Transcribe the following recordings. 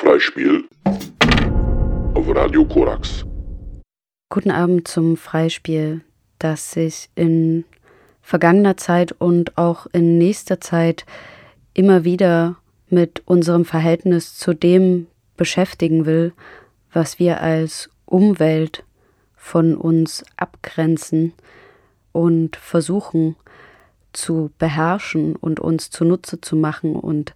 Freispiel auf Radio Korax. Guten Abend zum Freispiel, das sich in vergangener Zeit und auch in nächster Zeit immer wieder mit unserem Verhältnis zu dem beschäftigen will, was wir als Umwelt von uns abgrenzen und versuchen zu beherrschen und uns zunutze zu machen und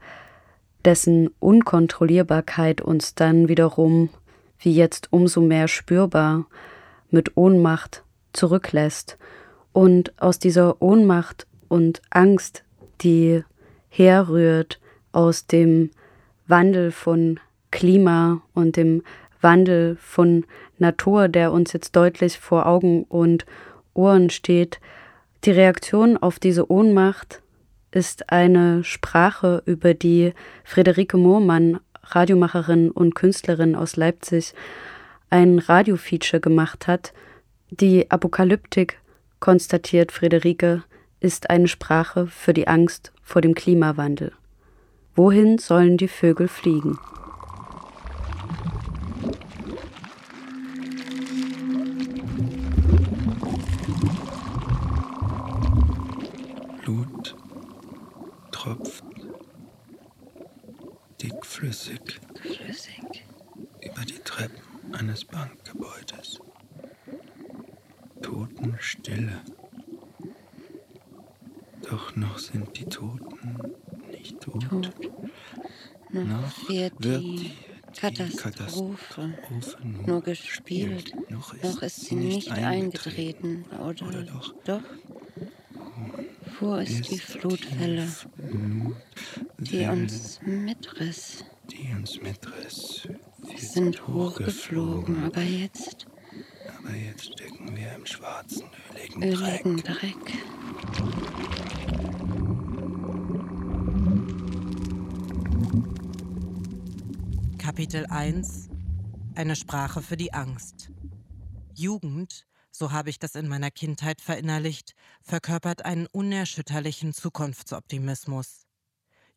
dessen Unkontrollierbarkeit uns dann wiederum, wie jetzt umso mehr spürbar, mit Ohnmacht zurücklässt. Und aus dieser Ohnmacht und Angst, die herrührt aus dem Wandel von Klima und dem Wandel von Natur, der uns jetzt deutlich vor Augen und Ohren steht, die Reaktion auf diese Ohnmacht ist eine Sprache, über die Friederike Mohrmann, Radiomacherin und Künstlerin aus Leipzig, ein Radiofeature gemacht hat. Die Apokalyptik, konstatiert Friederike, ist eine Sprache für die Angst vor dem Klimawandel. Wohin sollen die Vögel fliegen? Flüssig. über die Treppen eines Bankgebäudes. Totenstille. Doch noch sind die Toten nicht tot. Tot. Noch, Noch wird die die Katastrophe Katastrophe nur nur gespielt. gespielt. Noch ist Noch ist sie nicht nicht eingetreten. Oder, Oder doch? Doch. Wo ist die Flutwelle, Flut, die Welle, uns mitriss? Die uns mitriss. Wir sind hochgeflogen, aber jetzt Aber jetzt stecken wir im schwarzen, öligen öligen Dreck. Dreck. Kapitel 1 Eine Sprache für die Angst. Jugend, so habe ich das in meiner Kindheit verinnerlicht, verkörpert einen unerschütterlichen Zukunftsoptimismus.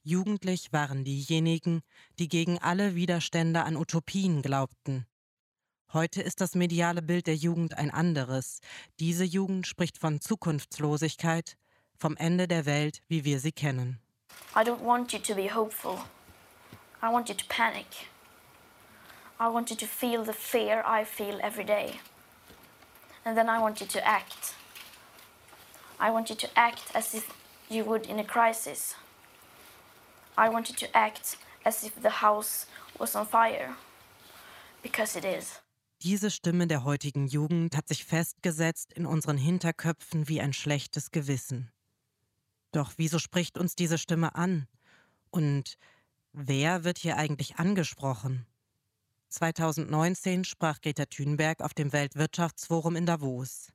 Jugendlich waren diejenigen, die gegen alle Widerstände an Utopien glaubten. Heute ist das mediale Bild der Jugend ein anderes. Diese Jugend spricht von Zukunftslosigkeit, vom Ende der Welt, wie wir sie kennen. I don't want you to be hopeful. I want you to panic. I want you to feel the fear I feel every day. And then I want you to act. I want you to act as if you would in a crisis. I want you to act as if the house was on fire. Because it is. Diese Stimme der heutigen Jugend hat sich festgesetzt in unseren Hinterköpfen wie ein schlechtes Gewissen. Doch wieso spricht uns diese Stimme an? Und wer wird hier eigentlich angesprochen? 2019 sprach Greta Thunberg auf dem Weltwirtschaftsforum in Davos.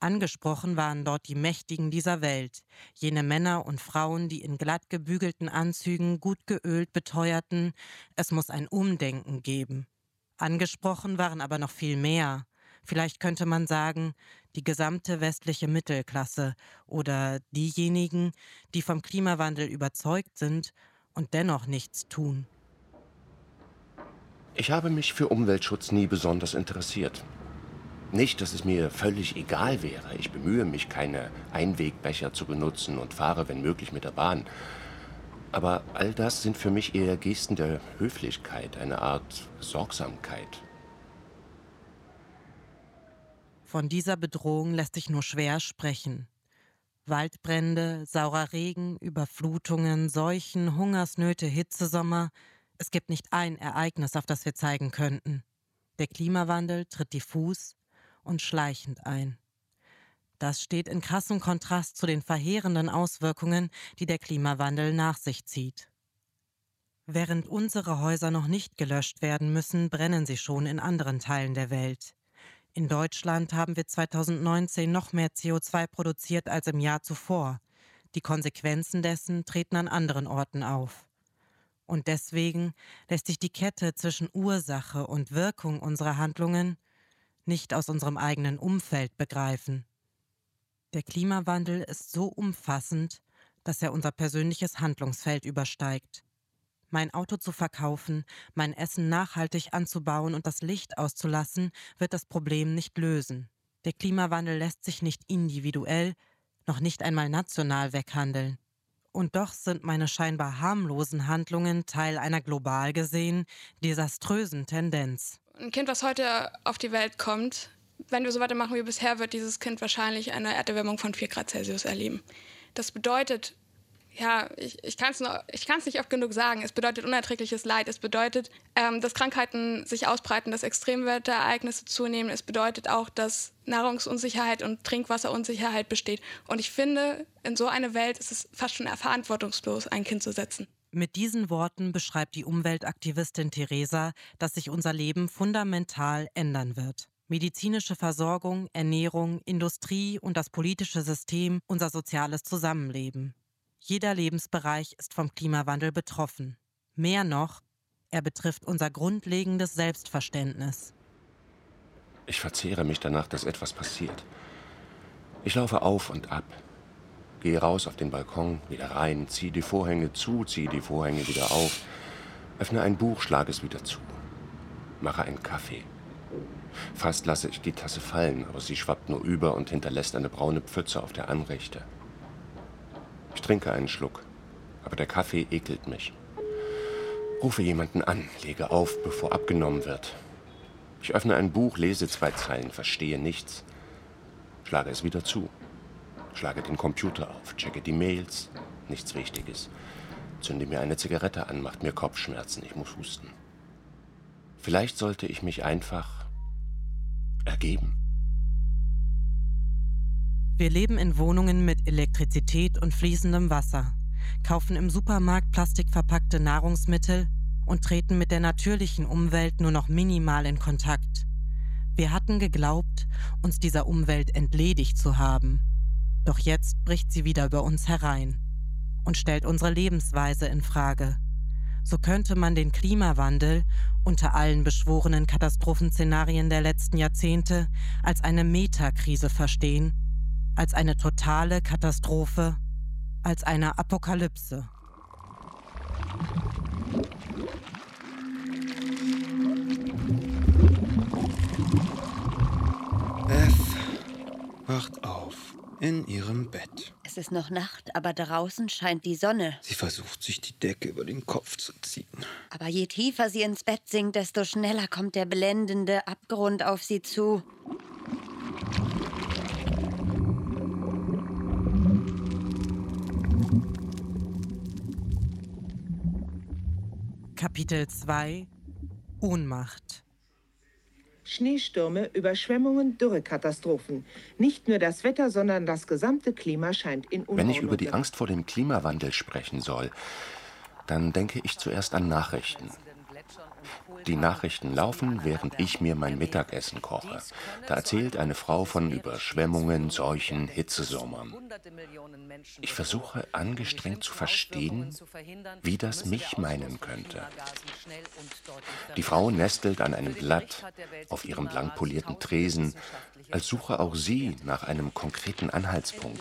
Angesprochen waren dort die Mächtigen dieser Welt, jene Männer und Frauen, die in glatt gebügelten Anzügen gut geölt beteuerten, es muss ein Umdenken geben. Angesprochen waren aber noch viel mehr. Vielleicht könnte man sagen, die gesamte westliche Mittelklasse oder diejenigen, die vom Klimawandel überzeugt sind und dennoch nichts tun. Ich habe mich für Umweltschutz nie besonders interessiert. Nicht, dass es mir völlig egal wäre. Ich bemühe mich, keine Einwegbecher zu benutzen und fahre, wenn möglich, mit der Bahn. Aber all das sind für mich eher Gesten der Höflichkeit, eine Art Sorgsamkeit. Von dieser Bedrohung lässt sich nur schwer sprechen. Waldbrände, saurer Regen, Überflutungen, Seuchen, Hungersnöte, Hitzesommer. Es gibt nicht ein Ereignis, auf das wir zeigen könnten. Der Klimawandel tritt diffus und schleichend ein. Das steht in krassem Kontrast zu den verheerenden Auswirkungen, die der Klimawandel nach sich zieht. Während unsere Häuser noch nicht gelöscht werden müssen, brennen sie schon in anderen Teilen der Welt. In Deutschland haben wir 2019 noch mehr CO2 produziert als im Jahr zuvor. Die Konsequenzen dessen treten an anderen Orten auf. Und deswegen lässt sich die Kette zwischen Ursache und Wirkung unserer Handlungen nicht aus unserem eigenen Umfeld begreifen. Der Klimawandel ist so umfassend, dass er unser persönliches Handlungsfeld übersteigt. Mein Auto zu verkaufen, mein Essen nachhaltig anzubauen und das Licht auszulassen, wird das Problem nicht lösen. Der Klimawandel lässt sich nicht individuell, noch nicht einmal national weghandeln. Und doch sind meine scheinbar harmlosen Handlungen Teil einer global gesehen desaströsen Tendenz. Ein Kind, was heute auf die Welt kommt, wenn wir so weitermachen wie bisher, wird dieses Kind wahrscheinlich eine Erderwärmung von 4 Grad Celsius erleben. Das bedeutet, ja, ich, ich kann es nicht oft genug sagen. Es bedeutet unerträgliches Leid. Es bedeutet, ähm, dass Krankheiten sich ausbreiten, dass Extremwetterereignisse zunehmen. Es bedeutet auch, dass Nahrungsunsicherheit und Trinkwasserunsicherheit besteht. Und ich finde, in so eine Welt ist es fast schon verantwortungslos, ein Kind zu setzen. Mit diesen Worten beschreibt die Umweltaktivistin Theresa, dass sich unser Leben fundamental ändern wird. Medizinische Versorgung, Ernährung, Industrie und das politische System, unser soziales Zusammenleben. Jeder Lebensbereich ist vom Klimawandel betroffen. Mehr noch, er betrifft unser grundlegendes Selbstverständnis. Ich verzehre mich danach, dass etwas passiert. Ich laufe auf und ab, gehe raus auf den Balkon, wieder rein, ziehe die Vorhänge zu, ziehe die Vorhänge wieder auf, öffne ein Buch, schlage es wieder zu, mache einen Kaffee. Fast lasse ich die Tasse fallen, aber sie schwappt nur über und hinterlässt eine braune Pfütze auf der Anrichte. Ich trinke einen Schluck, aber der Kaffee ekelt mich. Rufe jemanden an, lege auf, bevor abgenommen wird. Ich öffne ein Buch, lese zwei Zeilen, verstehe nichts, schlage es wieder zu, schlage den Computer auf, checke die Mails, nichts Wichtiges, zünde mir eine Zigarette an, macht mir Kopfschmerzen, ich muss husten. Vielleicht sollte ich mich einfach ergeben. Wir leben in Wohnungen mit Elektrizität und fließendem Wasser, kaufen im Supermarkt plastikverpackte Nahrungsmittel und treten mit der natürlichen Umwelt nur noch minimal in Kontakt. Wir hatten geglaubt, uns dieser Umwelt entledigt zu haben. Doch jetzt bricht sie wieder über uns herein und stellt unsere Lebensweise in Frage. So könnte man den Klimawandel unter allen beschworenen Katastrophenszenarien der letzten Jahrzehnte als eine Metakrise verstehen als eine totale Katastrophe, als eine Apokalypse. F wacht auf in ihrem Bett. Es ist noch Nacht, aber draußen scheint die Sonne. Sie versucht, sich die Decke über den Kopf zu ziehen. Aber je tiefer sie ins Bett sinkt, desto schneller kommt der blendende Abgrund auf sie zu. Kapitel 2 Ohnmacht Schneestürme, Überschwemmungen, Dürrekatastrophen. Nicht nur das Wetter, sondern das gesamte Klima scheint in Unordnung. Wenn ich über die Angst vor dem Klimawandel sprechen soll, dann denke ich zuerst an Nachrichten. Die Nachrichten laufen, während ich mir mein Mittagessen koche. Da erzählt eine Frau von Überschwemmungen, Seuchen, Hitzesommern. Ich versuche angestrengt zu verstehen, wie das mich meinen könnte. Die Frau nestelt an einem Blatt auf ihrem blank polierten Tresen, als suche auch sie nach einem konkreten Anhaltspunkt.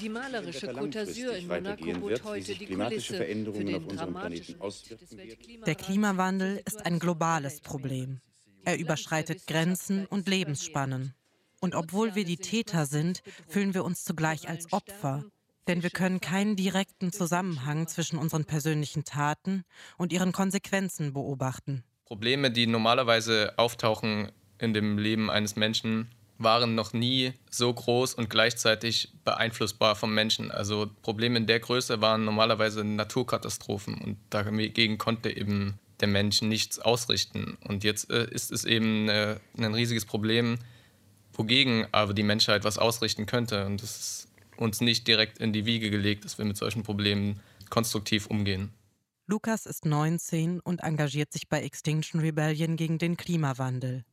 Die malerische Côte d'Azur in Monaco bot heute die Kulisse für den dramatischen Der Klimawandel ist ein globales Problem. Er überschreitet Grenzen und Lebensspannen. Und obwohl wir die Täter sind, fühlen wir uns zugleich als Opfer. Denn wir können keinen direkten Zusammenhang zwischen unseren persönlichen Taten und ihren Konsequenzen beobachten. Probleme, die normalerweise auftauchen in dem Leben eines Menschen, waren noch nie so groß und gleichzeitig beeinflussbar vom Menschen. Also Probleme in der Größe waren normalerweise Naturkatastrophen und dagegen konnte eben der Mensch nichts ausrichten. Und jetzt äh, ist es eben äh, ein riesiges Problem, wogegen aber die Menschheit was ausrichten könnte. Und es ist uns nicht direkt in die Wiege gelegt, dass wir mit solchen Problemen konstruktiv umgehen. Lukas ist 19 und engagiert sich bei Extinction Rebellion gegen den Klimawandel.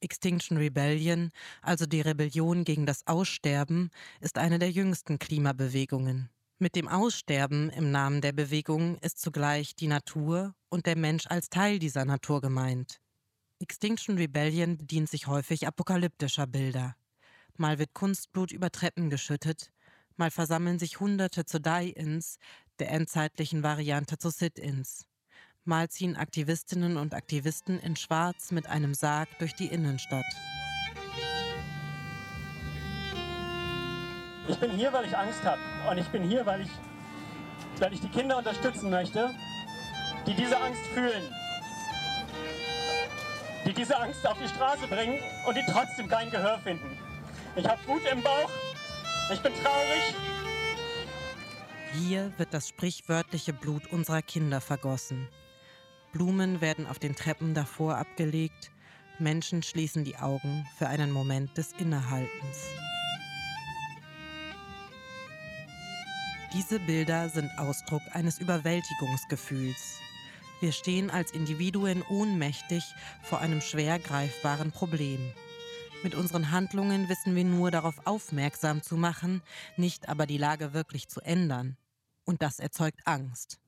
Extinction Rebellion, also die Rebellion gegen das Aussterben, ist eine der jüngsten Klimabewegungen. Mit dem Aussterben im Namen der Bewegung ist zugleich die Natur und der Mensch als Teil dieser Natur gemeint. Extinction Rebellion bedient sich häufig apokalyptischer Bilder. Mal wird Kunstblut über Treppen geschüttet, mal versammeln sich Hunderte zu Die-Ins, der endzeitlichen Variante zu Sit-ins. Mal ziehen Aktivistinnen und Aktivisten in Schwarz mit einem Sarg durch die Innenstadt. Ich bin hier, weil ich Angst habe. Und ich bin hier, weil ich, weil ich die Kinder unterstützen möchte, die diese Angst fühlen. Die diese Angst auf die Straße bringen und die trotzdem kein Gehör finden. Ich habe Wut im Bauch. Ich bin traurig. Hier wird das sprichwörtliche Blut unserer Kinder vergossen. Blumen werden auf den Treppen davor abgelegt. Menschen schließen die Augen für einen Moment des Innehaltens. Diese Bilder sind Ausdruck eines Überwältigungsgefühls. Wir stehen als Individuen ohnmächtig vor einem schwer greifbaren Problem. Mit unseren Handlungen wissen wir nur darauf aufmerksam zu machen, nicht aber die Lage wirklich zu ändern. Und das erzeugt Angst.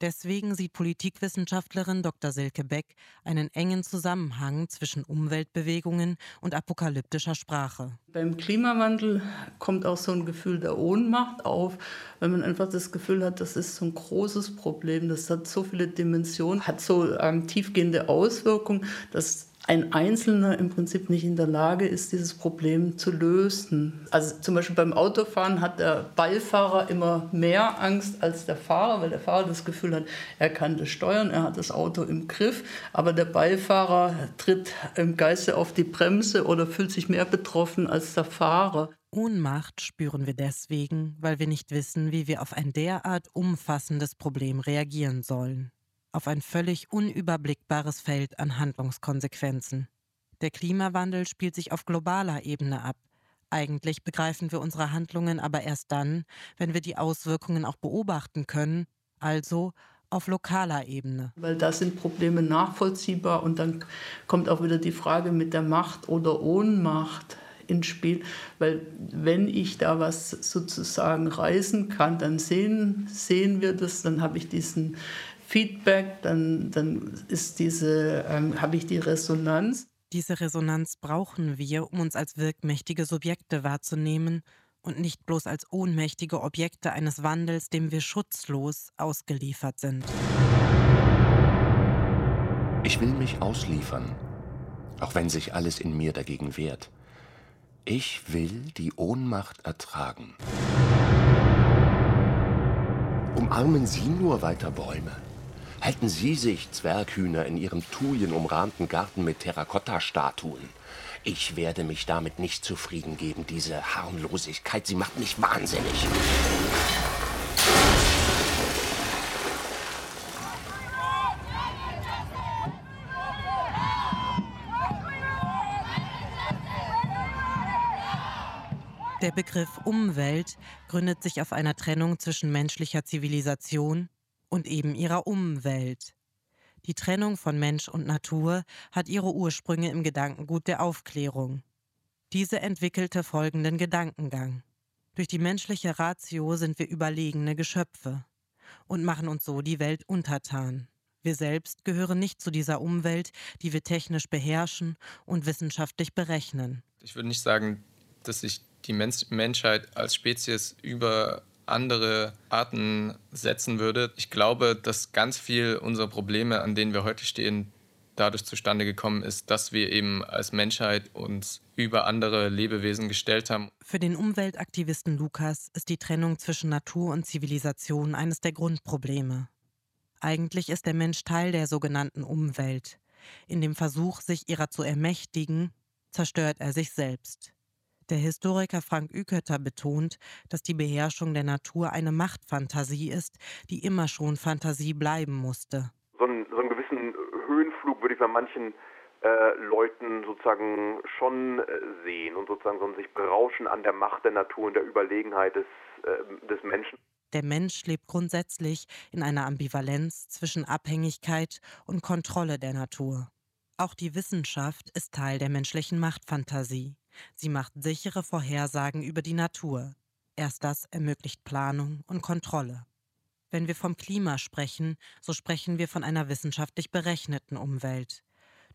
Deswegen sieht Politikwissenschaftlerin Dr. Silke Beck einen engen Zusammenhang zwischen Umweltbewegungen und apokalyptischer Sprache. Beim Klimawandel kommt auch so ein Gefühl der Ohnmacht auf, wenn man einfach das Gefühl hat, das ist so ein großes Problem, das hat so viele Dimensionen, hat so ähm, tiefgehende Auswirkungen, dass ein Einzelner im Prinzip nicht in der Lage ist, dieses Problem zu lösen. Also zum Beispiel beim Autofahren hat der Beifahrer immer mehr Angst als der Fahrer, weil der Fahrer das Gefühl hat, er kann das steuern, er hat das Auto im Griff, aber der Beifahrer tritt im Geiste auf die Bremse oder fühlt sich mehr betroffen als der Fahrer. Ohnmacht spüren wir deswegen, weil wir nicht wissen, wie wir auf ein derart umfassendes Problem reagieren sollen auf ein völlig unüberblickbares Feld an Handlungskonsequenzen. Der Klimawandel spielt sich auf globaler Ebene ab. Eigentlich begreifen wir unsere Handlungen aber erst dann, wenn wir die Auswirkungen auch beobachten können, also auf lokaler Ebene. Weil da sind Probleme nachvollziehbar und dann kommt auch wieder die Frage mit der Macht oder Ohnmacht ins Spiel, weil wenn ich da was sozusagen reißen kann, dann sehen, sehen wir das, dann habe ich diesen Feedback, dann, dann ist diese, ähm, habe ich die Resonanz. Diese Resonanz brauchen wir, um uns als wirkmächtige Subjekte wahrzunehmen und nicht bloß als ohnmächtige Objekte eines Wandels, dem wir schutzlos ausgeliefert sind. Ich will mich ausliefern, auch wenn sich alles in mir dagegen wehrt. Ich will die Ohnmacht ertragen. Umarmen Sie nur weiter Bäume. Halten Sie sich, Zwerghühner, in Ihrem thulienumrahmten Garten mit Terrakotta-Statuen. Ich werde mich damit nicht zufrieden geben, diese Harmlosigkeit, sie macht mich wahnsinnig. Der Begriff Umwelt gründet sich auf einer Trennung zwischen menschlicher Zivilisation und eben ihrer Umwelt. Die Trennung von Mensch und Natur hat ihre Ursprünge im Gedankengut der Aufklärung. Diese entwickelte folgenden Gedankengang. Durch die menschliche Ratio sind wir überlegene Geschöpfe und machen uns so die Welt untertan. Wir selbst gehören nicht zu dieser Umwelt, die wir technisch beherrschen und wissenschaftlich berechnen. Ich würde nicht sagen, dass sich die Menschheit als Spezies über andere Arten setzen würde. Ich glaube, dass ganz viel unserer Probleme, an denen wir heute stehen, dadurch zustande gekommen ist, dass wir eben als Menschheit uns über andere Lebewesen gestellt haben. Für den Umweltaktivisten Lukas ist die Trennung zwischen Natur und Zivilisation eines der Grundprobleme. Eigentlich ist der Mensch Teil der sogenannten Umwelt. In dem Versuch, sich ihrer zu ermächtigen, zerstört er sich selbst. Der Historiker Frank Ükötter betont, dass die Beherrschung der Natur eine Machtfantasie ist, die immer schon Fantasie bleiben musste. So einen, so einen gewissen Höhenflug würde ich bei manchen äh, Leuten sozusagen schon äh, sehen und sozusagen so ein sich berauschen an der Macht der Natur und der Überlegenheit des, äh, des Menschen. Der Mensch lebt grundsätzlich in einer Ambivalenz zwischen Abhängigkeit und Kontrolle der Natur. Auch die Wissenschaft ist Teil der menschlichen Machtfantasie. Sie macht sichere Vorhersagen über die Natur. Erst das ermöglicht Planung und Kontrolle. Wenn wir vom Klima sprechen, so sprechen wir von einer wissenschaftlich berechneten Umwelt.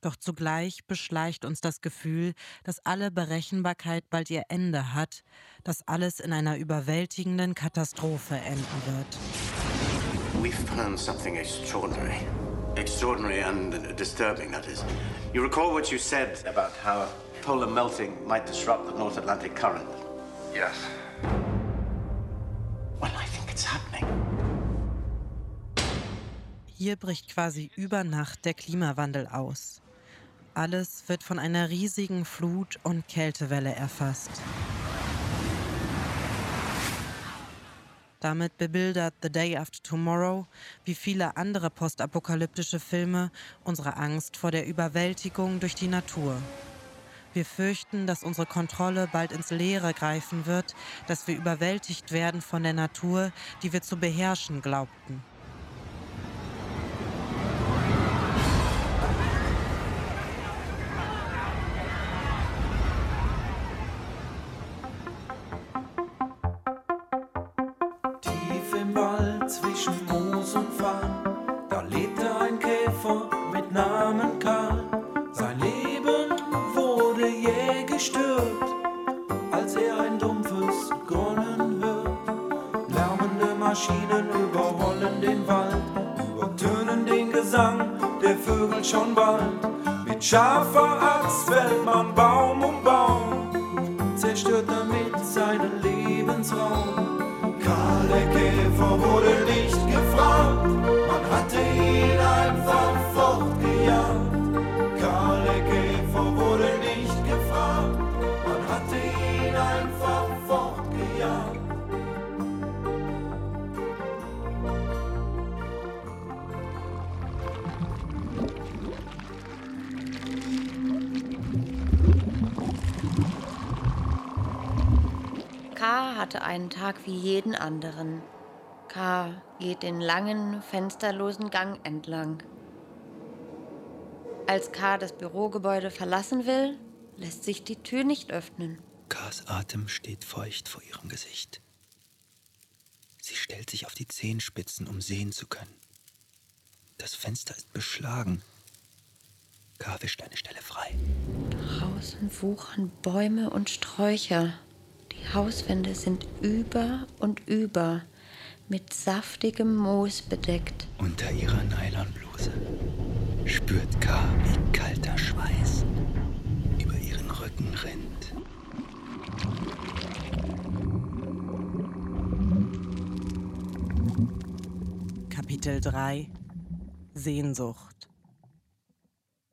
Doch zugleich beschleicht uns das Gefühl, dass alle Berechenbarkeit bald ihr Ende hat, dass alles in einer überwältigenden Katastrophe enden wird. We've planned something extraordinary. Extraordinary and disturbing, that is. You recall what you said about how polar melting might disrupt the North Atlantic current? Yes. Well, I think it's happening. Hier bricht quasi über Nacht der Klimawandel aus. Alles wird von einer riesigen Flut- und Kältewelle erfasst. Damit bebildert The Day After Tomorrow, wie viele andere postapokalyptische Filme, unsere Angst vor der Überwältigung durch die Natur. Wir fürchten, dass unsere Kontrolle bald ins Leere greifen wird, dass wir überwältigt werden von der Natur, die wir zu beherrschen glaubten. K. hatte einen Tag wie jeden anderen. K. geht den langen, fensterlosen Gang entlang. Als K. das Bürogebäude verlassen will, lässt sich die Tür nicht öffnen. Ks Atem steht feucht vor ihrem Gesicht. Sie stellt sich auf die Zehenspitzen, um sehen zu können. Das Fenster ist beschlagen. K wischt eine Stelle frei. Draußen wuchern Bäume und Sträucher. Die Hauswände sind über und über mit saftigem Moos bedeckt. Unter ihrer Nylonbluse spürt K, wie kalter Schweiß über ihren Rücken rinnt. Kapitel 3 Sehnsucht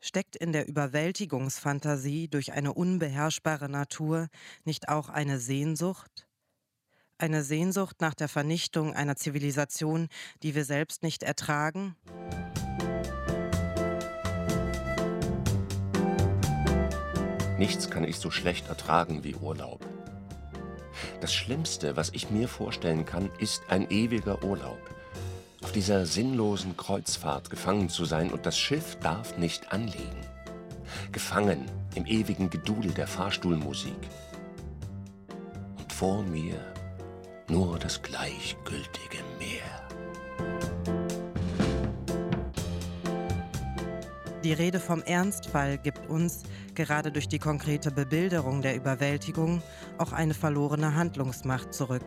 Steckt in der Überwältigungsfantasie durch eine unbeherrschbare Natur nicht auch eine Sehnsucht? Eine Sehnsucht nach der Vernichtung einer Zivilisation, die wir selbst nicht ertragen? Nichts kann ich so schlecht ertragen wie Urlaub. Das Schlimmste, was ich mir vorstellen kann, ist ein ewiger Urlaub. Auf dieser sinnlosen Kreuzfahrt gefangen zu sein und das Schiff darf nicht anlegen. Gefangen im ewigen Gedudel der Fahrstuhlmusik. Und vor mir nur das gleichgültige Meer. Die Rede vom Ernstfall gibt uns, gerade durch die konkrete Bebilderung der Überwältigung, auch eine verlorene Handlungsmacht zurück.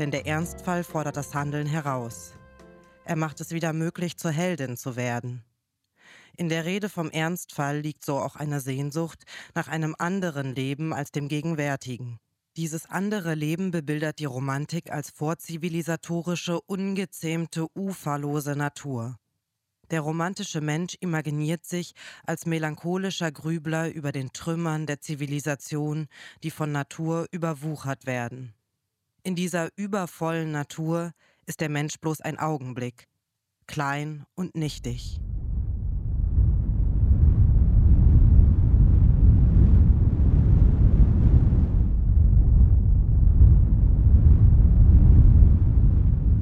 Denn der Ernstfall fordert das Handeln heraus. Er macht es wieder möglich, zur Heldin zu werden. In der Rede vom Ernstfall liegt so auch eine Sehnsucht nach einem anderen Leben als dem gegenwärtigen. Dieses andere Leben bebildert die Romantik als vorzivilisatorische, ungezähmte, uferlose Natur. Der romantische Mensch imaginiert sich als melancholischer Grübler über den Trümmern der Zivilisation, die von Natur überwuchert werden. In dieser übervollen Natur ist der Mensch bloß ein Augenblick, klein und nichtig.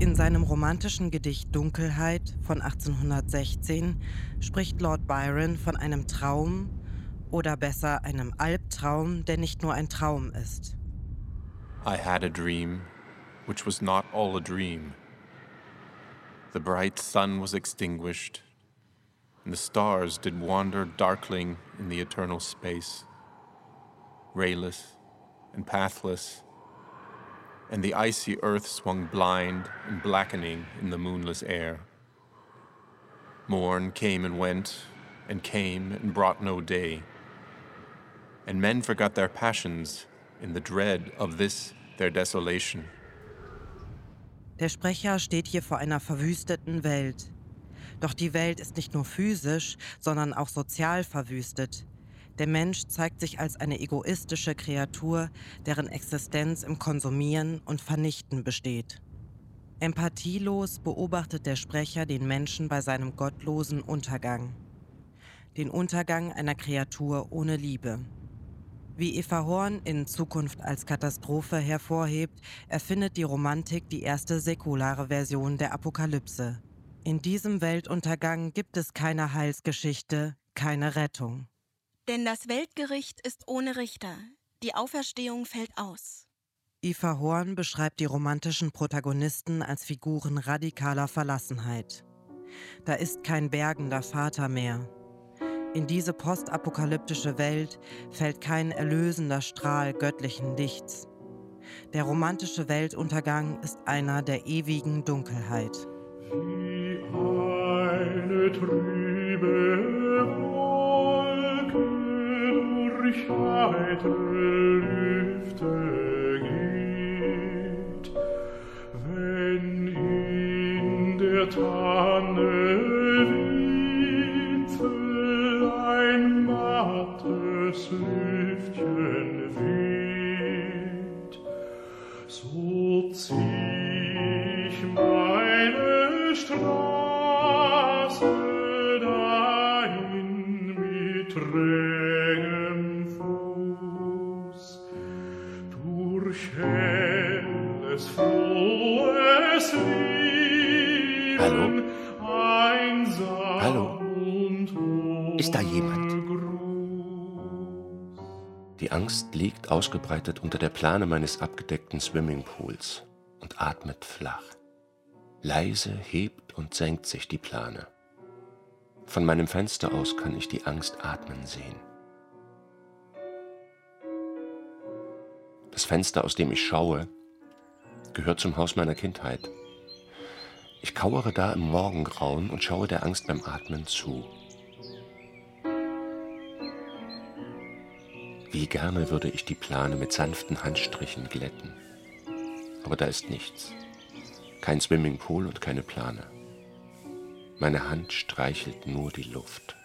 In seinem romantischen Gedicht Dunkelheit von 1816 spricht Lord Byron von einem Traum oder besser einem Albtraum, der nicht nur ein Traum ist. I had a dream, which was not all a dream. The bright sun was extinguished, and the stars did wander darkling in the eternal space, rayless and pathless, and the icy earth swung blind and blackening in the moonless air. Morn came and went, and came and brought no day, and men forgot their passions in the dread of this their desolation. Der Sprecher steht hier vor einer verwüsteten Welt. Doch die Welt ist nicht nur physisch, sondern auch sozial verwüstet. Der Mensch zeigt sich als eine egoistische Kreatur, deren Existenz im Konsumieren und Vernichten besteht. Empathielos beobachtet der Sprecher den Menschen bei seinem gottlosen Untergang. Den Untergang einer Kreatur ohne Liebe. Wie Eva Horn in Zukunft als Katastrophe hervorhebt, erfindet die Romantik die erste säkulare Version der Apokalypse. In diesem Weltuntergang gibt es keine Heilsgeschichte, keine Rettung. Denn das Weltgericht ist ohne Richter. Die Auferstehung fällt aus. Eva Horn beschreibt die romantischen Protagonisten als Figuren radikaler Verlassenheit. Da ist kein bergender Vater mehr. In diese postapokalyptische Welt fällt kein erlösender Strahl göttlichen Lichts. Der romantische Weltuntergang ist einer der ewigen Dunkelheit. Wie eine trübe Wolke heitere Lüfte geht, wenn in der Tanne mattes Lüftchen weht, so zieh ich meine Straße Angst liegt ausgebreitet unter der Plane meines abgedeckten Swimmingpools und atmet flach. Leise hebt und senkt sich die Plane. Von meinem Fenster aus kann ich die Angst atmen sehen. Das Fenster, aus dem ich schaue, gehört zum Haus meiner Kindheit. Ich kauere da im Morgengrauen und schaue der Angst beim Atmen zu. Wie gerne würde ich die Plane mit sanften Handstrichen glätten. Aber da ist nichts. Kein Swimmingpool und keine Plane. Meine Hand streichelt nur die Luft.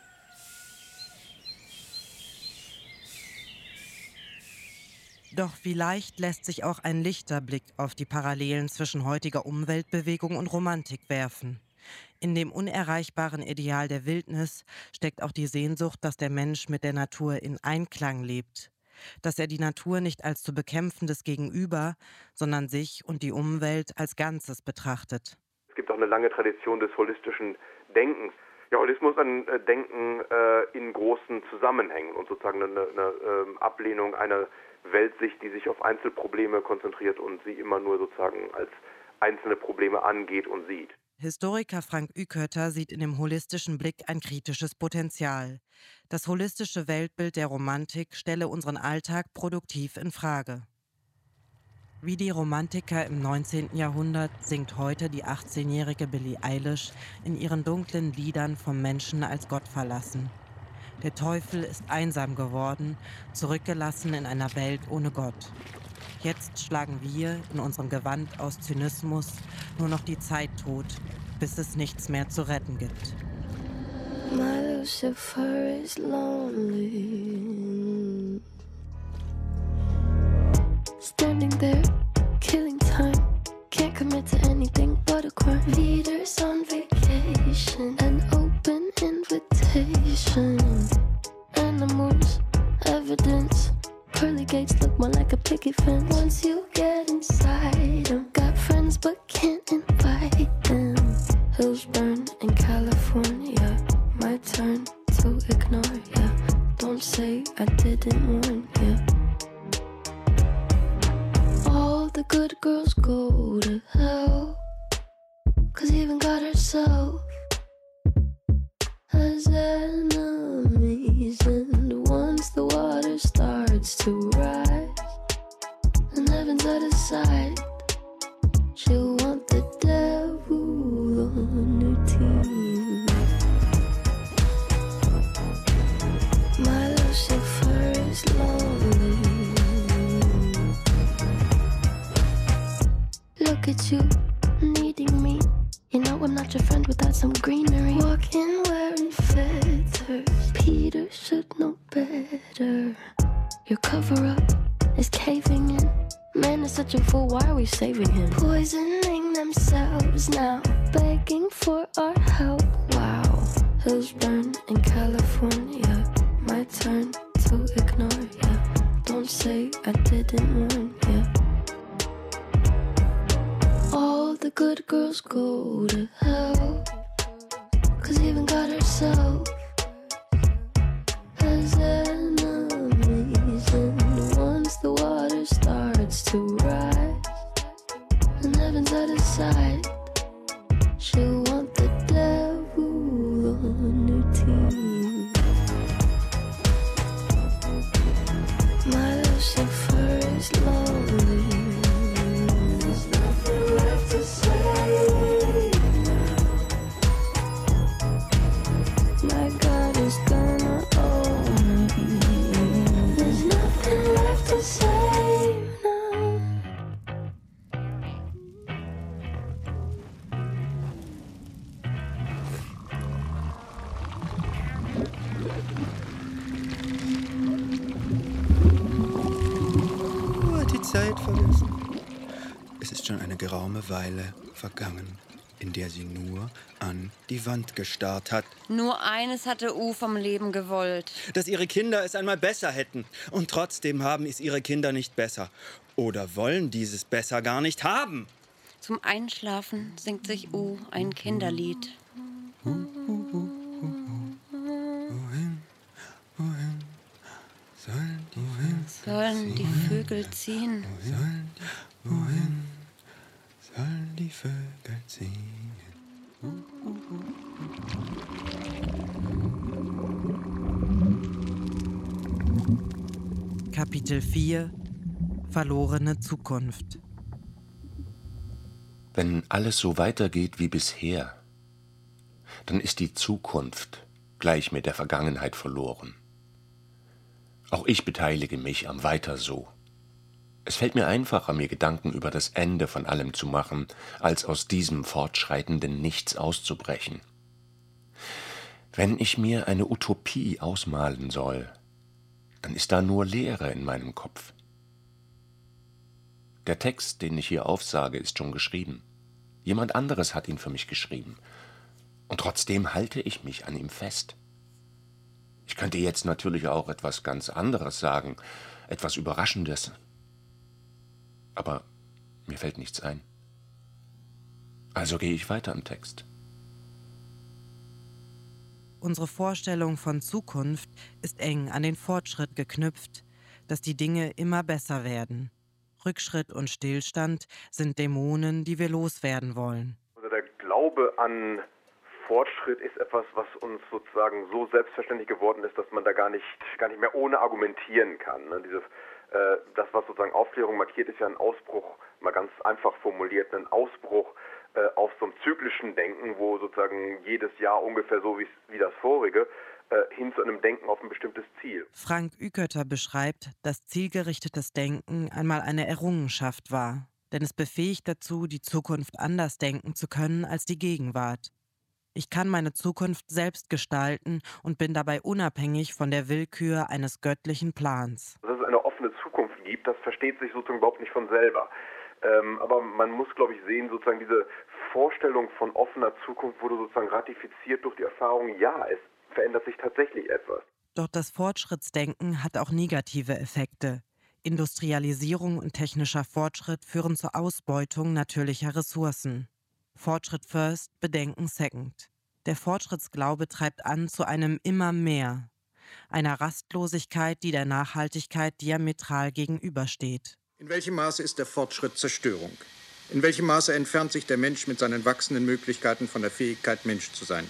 Doch wie leicht lässt sich auch ein lichter Blick auf die Parallelen zwischen heutiger Umweltbewegung und Romantik werfen. In dem unerreichbaren Ideal der Wildnis steckt auch die Sehnsucht, dass der Mensch mit der Natur in Einklang lebt, dass er die Natur nicht als zu bekämpfendes Gegenüber, sondern sich und die Umwelt als Ganzes betrachtet. Es gibt auch eine lange Tradition des holistischen Denkens. Ja, Holismus ein äh, Denken äh, in großen Zusammenhängen und sozusagen eine, eine ähm, Ablehnung einer Weltsicht, die sich auf Einzelprobleme konzentriert und sie immer nur sozusagen als einzelne Probleme angeht und sieht. Historiker Frank Ükötter sieht in dem holistischen Blick ein kritisches Potenzial. Das holistische Weltbild der Romantik stelle unseren Alltag produktiv in Frage. Wie die Romantiker im 19. Jahrhundert singt heute die 18-jährige Billie Eilish in ihren dunklen Liedern vom Menschen als Gott verlassen. Der Teufel ist einsam geworden, zurückgelassen in einer Welt ohne Gott. Jetzt schlagen wir in unserem Gewand aus Zynismus nur noch die Zeit tot, bis es nichts mehr zu retten gibt. My Lucifer is lonely. Standing there, killing time. Can't commit to anything but a crime. Leaders on vacation, an open invitation. Animals, evidence. Gates look more like a picket fence. Once you get inside, I've got friends but can't invite them. Hills burn in California. My turn to ignore ya. Don't say I didn't warn ya. All the good girls go to hell. Cause even God herself as enemies. And once the water starts to rise, and heaven's out of sight, she'll want the devil on her team. My Lucifer is lonely. Look at you, needing me. You know I'm not your friend without some greenery. Walking wearing feathers. Peter should know better. Your cover up is caving in. Man is such a fool, why are we saving him? Poisoning themselves now, begging for our help. Wow, hills burn in California. My turn to ignore ya. Don't say I didn't warn ya. All the good girls go to hell. Cause even God herself has enemies. And heaven's Weile vergangen, in der sie nur an die Wand gestarrt hat. Nur eines hatte U vom Leben gewollt. Dass ihre Kinder es einmal besser hätten. Und trotzdem haben es ihre Kinder nicht besser. Oder wollen dieses besser gar nicht haben. Zum Einschlafen singt sich U ein Kinderlied. Sollen die, Sollen die Vögel ziehen? sollen die, wohin sollen die Vögel ziehen? Kapitel 4 Verlorene Zukunft Wenn alles so weitergeht wie bisher, dann ist die Zukunft gleich mit der Vergangenheit verloren. Auch ich beteilige mich am Weiter so. Es fällt mir einfacher, mir Gedanken über das Ende von allem zu machen, als aus diesem fortschreitenden Nichts auszubrechen. Wenn ich mir eine Utopie ausmalen soll, dann ist da nur Leere in meinem Kopf. Der Text, den ich hier aufsage, ist schon geschrieben. Jemand anderes hat ihn für mich geschrieben. Und trotzdem halte ich mich an ihm fest. Ich könnte jetzt natürlich auch etwas ganz anderes sagen, etwas Überraschendes. Aber mir fällt nichts ein. Also gehe ich weiter im Text. Unsere Vorstellung von Zukunft ist eng an den Fortschritt geknüpft, dass die Dinge immer besser werden. Rückschritt und Stillstand sind Dämonen, die wir loswerden wollen. Also der Glaube an Fortschritt ist etwas, was uns sozusagen so selbstverständlich geworden ist, dass man da gar nicht, gar nicht mehr ohne argumentieren kann. Ne? Diese, äh, das, was sozusagen Aufklärung markiert, ist ja ein Ausbruch, mal ganz einfach formuliert, ein Ausbruch äh, aus so einem zyklischen Denken, wo sozusagen jedes Jahr ungefähr so wie, wie das vorige, äh, hin zu einem Denken auf ein bestimmtes Ziel. Frank Ükötter beschreibt, dass zielgerichtetes Denken einmal eine Errungenschaft war, denn es befähigt dazu, die Zukunft anders denken zu können als die Gegenwart. Ich kann meine Zukunft selbst gestalten und bin dabei unabhängig von der Willkür eines göttlichen Plans. Dass es eine offene Zukunft gibt, das versteht sich sozusagen überhaupt nicht von selber. Ähm, aber man muss, glaube ich, sehen, sozusagen diese Vorstellung von offener Zukunft wurde sozusagen ratifiziert durch die Erfahrung, ja, es verändert sich tatsächlich etwas. Doch das Fortschrittsdenken hat auch negative Effekte. Industrialisierung und technischer Fortschritt führen zur Ausbeutung natürlicher Ressourcen. Fortschritt first, Bedenken second. Der Fortschrittsglaube treibt an zu einem immer mehr, einer Rastlosigkeit, die der Nachhaltigkeit diametral gegenübersteht. In welchem Maße ist der Fortschritt Zerstörung? In welchem Maße entfernt sich der Mensch mit seinen wachsenden Möglichkeiten von der Fähigkeit, Mensch zu sein?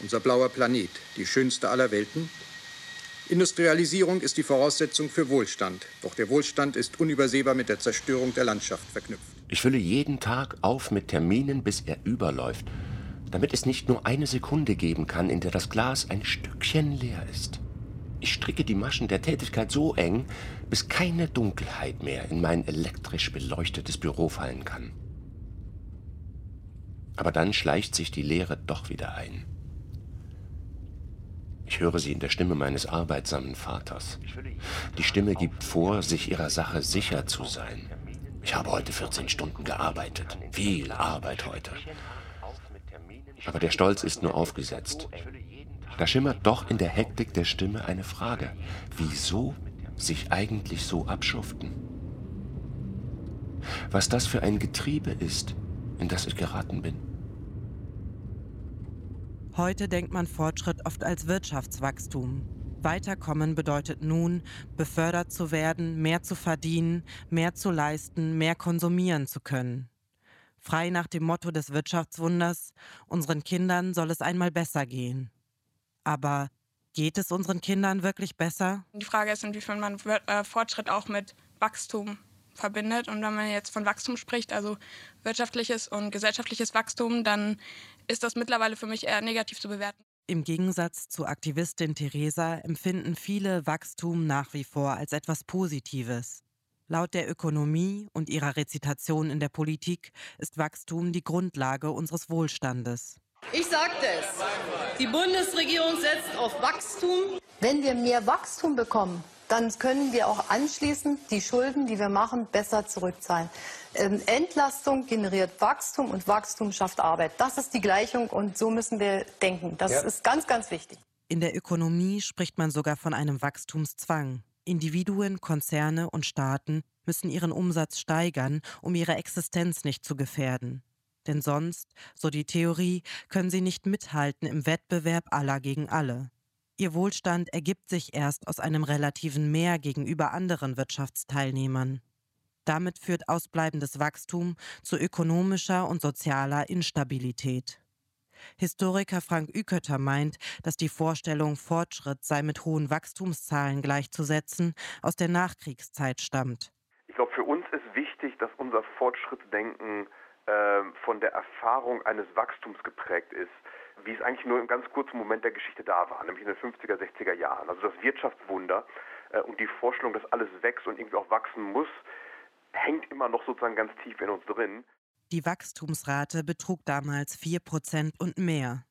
unser blauer Planet, die schönste aller Welten? Industrialisierung ist die Voraussetzung für Wohlstand. Doch der Wohlstand ist unübersehbar mit der Zerstörung der Landschaft verknüpft. Ich fülle jeden Tag auf mit Terminen, bis er überläuft, damit es nicht nur eine Sekunde geben kann, in der das Glas ein Stückchen leer ist. Ich stricke die Maschen der Tätigkeit so eng, bis keine Dunkelheit mehr in mein elektrisch beleuchtetes Büro fallen kann. Aber dann schleicht sich die Leere doch wieder ein. Ich höre sie in der Stimme meines arbeitsamen Vaters. Die Stimme gibt vor, sich ihrer Sache sicher zu sein. Ich habe heute 14 Stunden gearbeitet. Viel Arbeit heute. Aber der Stolz ist nur aufgesetzt. Da schimmert doch in der Hektik der Stimme eine Frage. Wieso sich eigentlich so abschuften? Was das für ein Getriebe ist, in das ich geraten bin. Heute denkt man Fortschritt oft als Wirtschaftswachstum. Weiterkommen bedeutet nun, befördert zu werden, mehr zu verdienen, mehr zu leisten, mehr konsumieren zu können. Frei nach dem Motto des Wirtschaftswunders, unseren Kindern soll es einmal besser gehen. Aber geht es unseren Kindern wirklich besser? Die Frage ist, inwiefern man äh, Fortschritt auch mit Wachstum verbindet. Und wenn man jetzt von Wachstum spricht, also wirtschaftliches und gesellschaftliches Wachstum, dann ist das mittlerweile für mich eher negativ zu bewerten. Im Gegensatz zur Aktivistin Theresa empfinden viele Wachstum nach wie vor als etwas Positives. Laut der Ökonomie und ihrer Rezitation in der Politik ist Wachstum die Grundlage unseres Wohlstandes. Ich sagte es. Die Bundesregierung setzt auf Wachstum. Wenn wir mehr Wachstum bekommen, dann können wir auch anschließend die Schulden, die wir machen, besser zurückzahlen. Ähm, Entlastung generiert Wachstum und Wachstum schafft Arbeit. Das ist die Gleichung und so müssen wir denken. Das ja. ist ganz, ganz wichtig. In der Ökonomie spricht man sogar von einem Wachstumszwang. Individuen, Konzerne und Staaten müssen ihren Umsatz steigern, um ihre Existenz nicht zu gefährden. Denn sonst, so die Theorie, können sie nicht mithalten im Wettbewerb aller gegen alle. Ihr Wohlstand ergibt sich erst aus einem relativen Mehr gegenüber anderen Wirtschaftsteilnehmern. Damit führt ausbleibendes Wachstum zu ökonomischer und sozialer Instabilität. Historiker Frank Ükötter meint, dass die Vorstellung, Fortschritt sei mit hohen Wachstumszahlen gleichzusetzen, aus der Nachkriegszeit stammt. Ich glaube, für uns ist wichtig, dass unser Fortschrittsdenken von der Erfahrung eines Wachstums geprägt ist wie es eigentlich nur im ganz kurzen Moment der Geschichte da war, nämlich in den 50er, 60er Jahren. Also das Wirtschaftswunder äh, und die Vorstellung, dass alles wächst und irgendwie auch wachsen muss, hängt immer noch sozusagen ganz tief in uns drin. Die Wachstumsrate betrug damals 4% und mehr.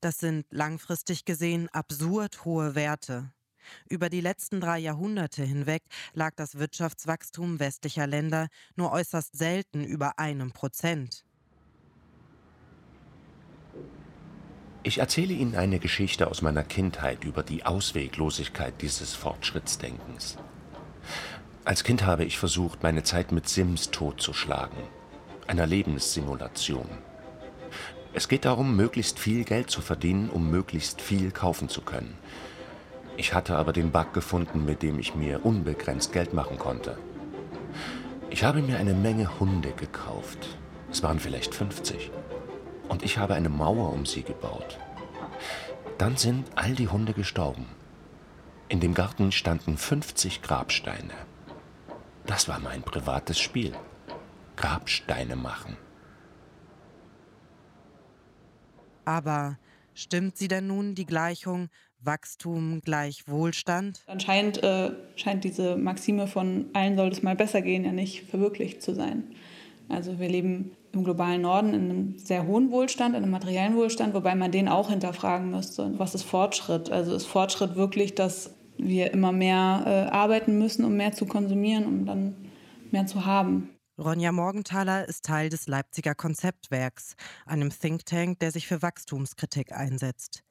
Das sind langfristig gesehen absurd hohe Werte. Über die letzten drei Jahrhunderte hinweg lag das Wirtschaftswachstum westlicher Länder nur äußerst selten über einem Prozent. Ich erzähle Ihnen eine Geschichte aus meiner Kindheit über die Ausweglosigkeit dieses Fortschrittsdenkens. Als Kind habe ich versucht, meine Zeit mit Sims totzuschlagen, einer Lebenssimulation. Es geht darum, möglichst viel Geld zu verdienen, um möglichst viel kaufen zu können. Ich hatte aber den Bug gefunden, mit dem ich mir unbegrenzt Geld machen konnte. Ich habe mir eine Menge Hunde gekauft. Es waren vielleicht 50 und ich habe eine Mauer um sie gebaut. Dann sind all die Hunde gestorben. In dem Garten standen 50 Grabsteine. Das war mein privates Spiel. Grabsteine machen. Aber stimmt sie denn nun die Gleichung Wachstum gleich Wohlstand? Anscheinend äh, scheint diese Maxime von allen soll es mal besser gehen ja nicht verwirklicht zu sein. Also wir leben im globalen Norden in einem sehr hohen Wohlstand, in einem materiellen Wohlstand, wobei man den auch hinterfragen müsste. Was ist Fortschritt? Also ist Fortschritt wirklich, dass wir immer mehr äh, arbeiten müssen, um mehr zu konsumieren, um dann mehr zu haben? Ronja Morgenthaler ist Teil des Leipziger Konzeptwerks, einem Think Tank, der sich für Wachstumskritik einsetzt.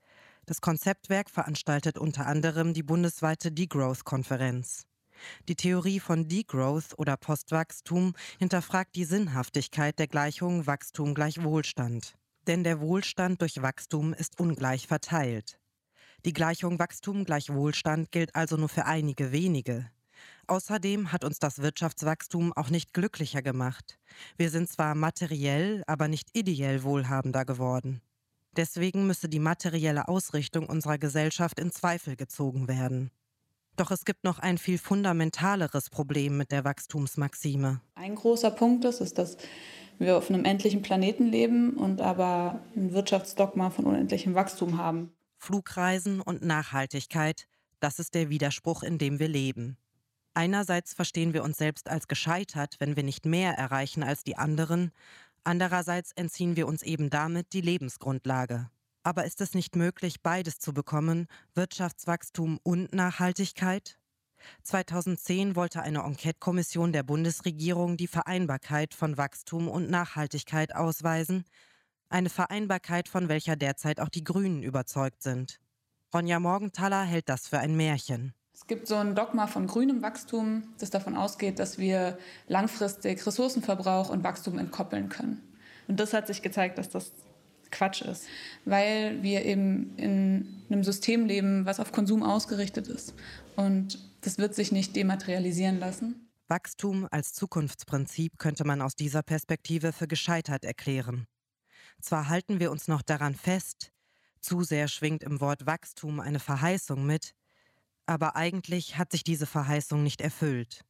Das Konzeptwerk veranstaltet unter anderem die bundesweite Degrowth-Konferenz. Die Theorie von Degrowth oder Postwachstum hinterfragt die Sinnhaftigkeit der Gleichung Wachstum gleich Wohlstand. Denn der Wohlstand durch Wachstum ist ungleich verteilt. Die Gleichung Wachstum gleich Wohlstand gilt also nur für einige wenige. Außerdem hat uns das Wirtschaftswachstum auch nicht glücklicher gemacht. Wir sind zwar materiell, aber nicht ideell wohlhabender geworden. Deswegen müsse die materielle Ausrichtung unserer Gesellschaft in Zweifel gezogen werden. Doch es gibt noch ein viel fundamentaleres Problem mit der Wachstumsmaxime. Ein großer Punkt ist, ist, dass wir auf einem endlichen Planeten leben und aber ein Wirtschaftsdogma von unendlichem Wachstum haben. Flugreisen und Nachhaltigkeit, das ist der Widerspruch, in dem wir leben. Einerseits verstehen wir uns selbst als gescheitert, wenn wir nicht mehr erreichen als die anderen, andererseits entziehen wir uns eben damit die Lebensgrundlage. Aber ist es nicht möglich, beides zu bekommen, Wirtschaftswachstum und Nachhaltigkeit? 2010 wollte eine Enquete-Kommission der Bundesregierung die Vereinbarkeit von Wachstum und Nachhaltigkeit ausweisen, eine Vereinbarkeit, von welcher derzeit auch die Grünen überzeugt sind. Ronja Morgenthaler hält das für ein Märchen. Es gibt so ein Dogma von grünem Wachstum, das davon ausgeht, dass wir langfristig Ressourcenverbrauch und Wachstum entkoppeln können. Und das hat sich gezeigt, dass das Quatsch ist, weil wir eben in einem System leben, was auf Konsum ausgerichtet ist. Und das wird sich nicht dematerialisieren lassen. Wachstum als Zukunftsprinzip könnte man aus dieser Perspektive für gescheitert erklären. Zwar halten wir uns noch daran fest, zu sehr schwingt im Wort Wachstum eine Verheißung mit, aber eigentlich hat sich diese Verheißung nicht erfüllt.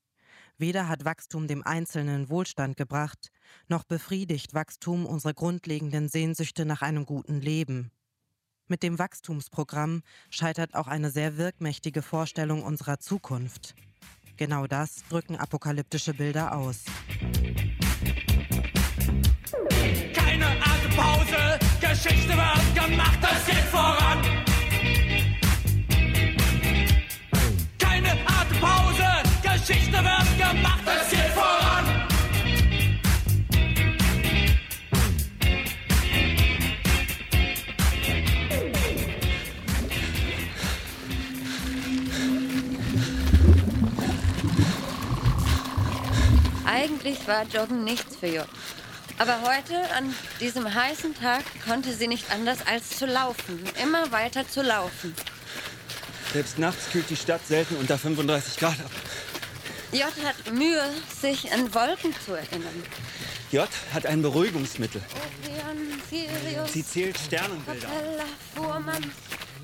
Weder hat Wachstum dem Einzelnen Wohlstand gebracht, noch befriedigt Wachstum unsere grundlegenden Sehnsüchte nach einem guten Leben. Mit dem Wachstumsprogramm scheitert auch eine sehr wirkmächtige Vorstellung unserer Zukunft. Genau das drücken apokalyptische Bilder aus. Keine Atempause, Geschichte wird gemacht, es geht voran. Geschichte wird gemacht, es geht voran. Eigentlich war Joggen nichts für J. Aber heute, an diesem heißen Tag, konnte sie nicht anders als zu laufen. Immer weiter zu laufen. Selbst nachts kühlt die Stadt selten unter 35 Grad ab. J hat Mühe, sich an Wolken zu erinnern. J hat ein Beruhigungsmittel. Orion, Sirius, Sie zählt Sternenbilder. Capella, Fuhrmann,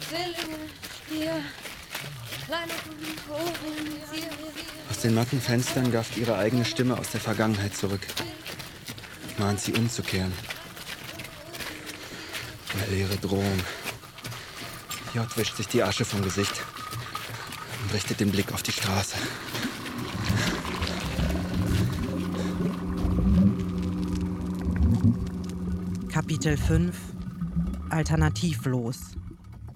Zwillinge, Stier, kleine Orion, Sirius. Aus den matten Fenstern gafft ihre eigene Stimme aus der Vergangenheit zurück. Mahnt sie umzukehren. Eine leere Drohung. J wischt sich die Asche vom Gesicht und richtet den Blick auf die Straße. Kapitel 5 Alternativlos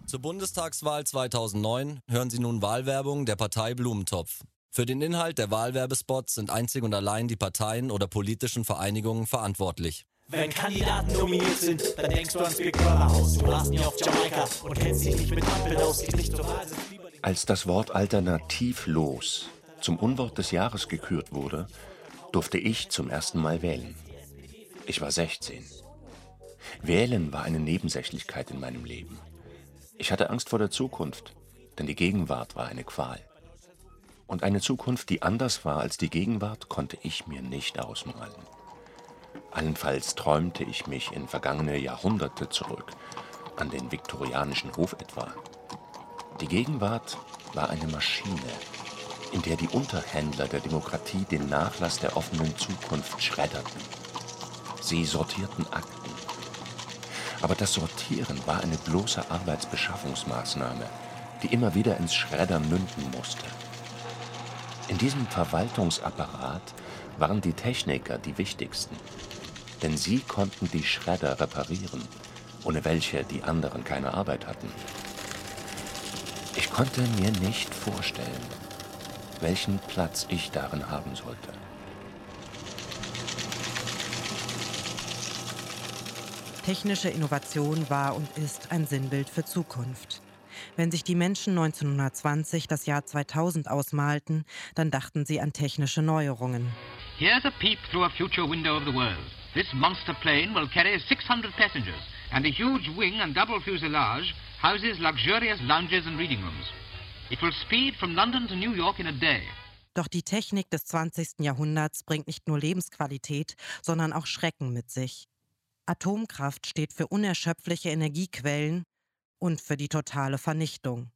Zur Bundestagswahl 2009 hören Sie nun Wahlwerbung der Partei Blumentopf. Für den Inhalt der Wahlwerbespots sind einzig und allein die Parteien oder politischen Vereinigungen verantwortlich. Wenn Kandidaten nominiert sind, dann denkst du ans Big Brother Haus. Du warst nie auf Jamaika und kennst dich nicht mit Ampeln aus, nicht zur Wahl, Als das Wort alternativlos zum Unwort des Jahres gekürt wurde, durfte ich zum ersten Mal wählen. Ich war 16. Wählen war eine Nebensächlichkeit in meinem Leben. Ich hatte Angst vor der Zukunft, denn die Gegenwart war eine Qual. Und eine Zukunft, die anders war als die Gegenwart, konnte ich mir nicht ausmalen. Allenfalls träumte ich mich in vergangene Jahrhunderte zurück, an den viktorianischen Hof etwa. Die Gegenwart war eine Maschine, in der die Unterhändler der Demokratie den Nachlass der offenen Zukunft schredderten. Sie sortierten Akten. Aber das Sortieren war eine bloße Arbeitsbeschaffungsmaßnahme, die immer wieder ins Schreddern münden musste. In diesem Verwaltungsapparat waren die Techniker die wichtigsten, denn sie konnten die Schredder reparieren, ohne welche die anderen keine Arbeit hatten. Ich konnte mir nicht vorstellen, welchen Platz ich darin haben sollte. Technische Innovation war und ist ein Sinnbild für Zukunft. Wenn sich die Menschen 1920 das Jahr 2000 ausmalten, dann dachten sie an technische Neuerungen. Here's a peep through a future window of the world. This monster plane will carry 600 passengers, and a huge wing and double fuselage houses luxurious lounges and reading rooms. It will speed from London to New York in a day. Doch die Technik des 20. Jahrhunderts bringt nicht nur Lebensqualität, sondern auch Schrecken mit sich. Atomkraft steht für unerschöpfliche Energiequellen und für die totale Vernichtung.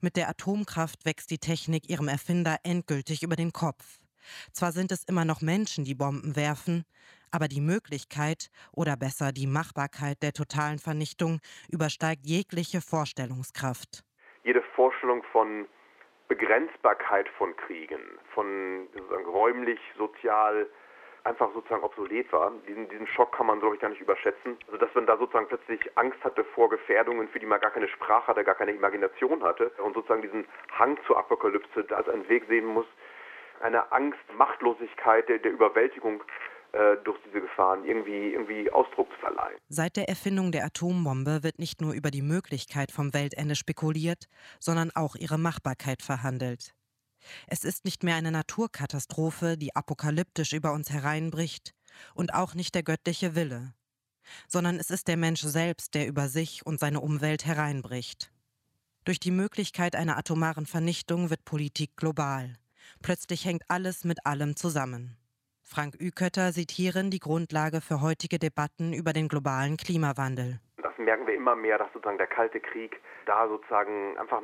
Mit der Atomkraft wächst die Technik ihrem Erfinder endgültig über den Kopf. Zwar sind es immer noch Menschen, die Bomben werfen, aber die Möglichkeit oder besser die Machbarkeit der totalen Vernichtung übersteigt jegliche Vorstellungskraft. Jede Vorstellung von Begrenzbarkeit von Kriegen, von räumlich, sozial, einfach sozusagen obsolet war. Diesen, diesen Schock kann man, glaube ich, gar nicht überschätzen. Also, dass man da sozusagen plötzlich Angst hatte vor Gefährdungen, für die man gar keine Sprache hatte, gar keine Imagination hatte und sozusagen diesen Hang zur Apokalypse als einen Weg sehen muss, eine Angst, Machtlosigkeit der, der Überwältigung äh, durch diese Gefahren irgendwie, irgendwie Ausdruck zu verleihen. Seit der Erfindung der Atombombe wird nicht nur über die Möglichkeit vom Weltende spekuliert, sondern auch ihre Machbarkeit verhandelt. Es ist nicht mehr eine Naturkatastrophe, die apokalyptisch über uns hereinbricht, und auch nicht der göttliche Wille, sondern es ist der Mensch selbst, der über sich und seine Umwelt hereinbricht. Durch die Möglichkeit einer atomaren Vernichtung wird Politik global. Plötzlich hängt alles mit allem zusammen. Frank Ükötter sieht hierin die Grundlage für heutige Debatten über den globalen Klimawandel. Das merken wir immer mehr, dass sozusagen der Kalte Krieg da sozusagen einfach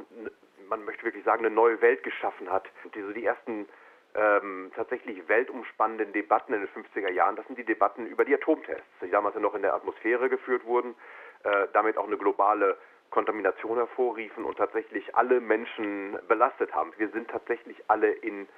man möchte wirklich sagen, eine neue Welt geschaffen hat. Und diese, die ersten ähm, tatsächlich weltumspannenden Debatten in den 50er Jahren, das sind die Debatten über die Atomtests, die damals noch in der Atmosphäre geführt wurden, äh, damit auch eine globale Kontamination hervorriefen und tatsächlich alle Menschen belastet haben. Wir sind tatsächlich alle in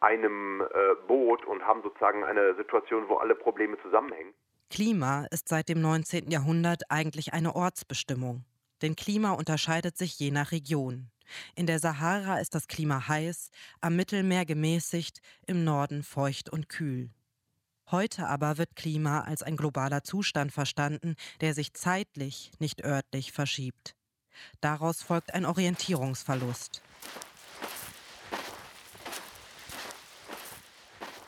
einem äh, Boot und haben sozusagen eine Situation, wo alle Probleme zusammenhängen. Klima ist seit dem 19. Jahrhundert eigentlich eine Ortsbestimmung. Denn Klima unterscheidet sich je nach Region. In der Sahara ist das Klima heiß, am Mittelmeer gemäßigt, im Norden feucht und kühl. Heute aber wird Klima als ein globaler Zustand verstanden, der sich zeitlich, nicht örtlich verschiebt. Daraus folgt ein Orientierungsverlust.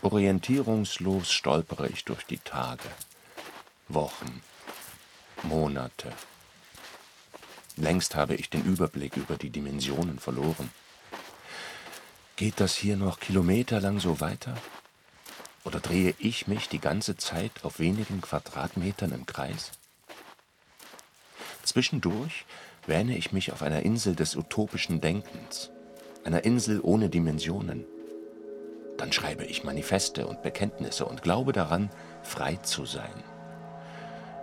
Orientierungslos stolpere ich durch die Tage, Wochen, Monate, Längst habe ich den Überblick über die Dimensionen verloren. Geht das hier noch kilometerlang so weiter? Oder drehe ich mich die ganze Zeit auf wenigen Quadratmetern im Kreis? Zwischendurch wähne ich mich auf einer Insel des utopischen Denkens, einer Insel ohne Dimensionen. Dann schreibe ich Manifeste und Bekenntnisse und glaube daran, frei zu sein.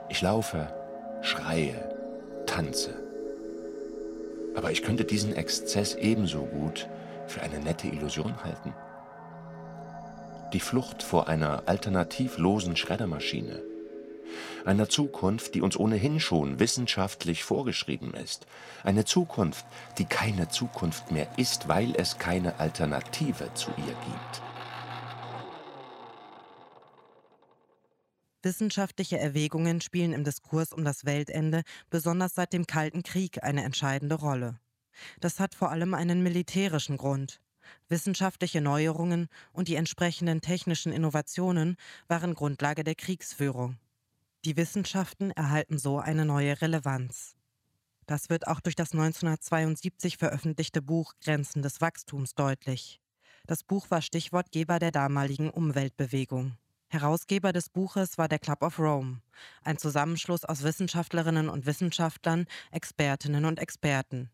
Ich laufe, schreie, tanze. Aber ich könnte diesen Exzess ebenso gut für eine nette Illusion halten. Die Flucht vor einer alternativlosen Schreddermaschine, einer Zukunft, die uns ohnehin schon wissenschaftlich vorgeschrieben ist, eine Zukunft, die keine Zukunft mehr ist, weil es keine Alternative zu ihr gibt. Wissenschaftliche Erwägungen spielen im Diskurs um das Weltende besonders seit dem Kalten Krieg eine entscheidende Rolle. Das hat vor allem einen militärischen Grund. Wissenschaftliche Neuerungen und die entsprechenden technischen Innovationen waren Grundlage der Kriegsführung. Die Wissenschaften erhalten so eine neue Relevanz. Das wird auch durch das 1972 veröffentlichte Buch Grenzen des Wachstums deutlich. Das Buch war Stichwortgeber der damaligen Umweltbewegung. Herausgeber des Buches war der Club of Rome, ein Zusammenschluss aus Wissenschaftlerinnen und Wissenschaftlern, Expertinnen und Experten.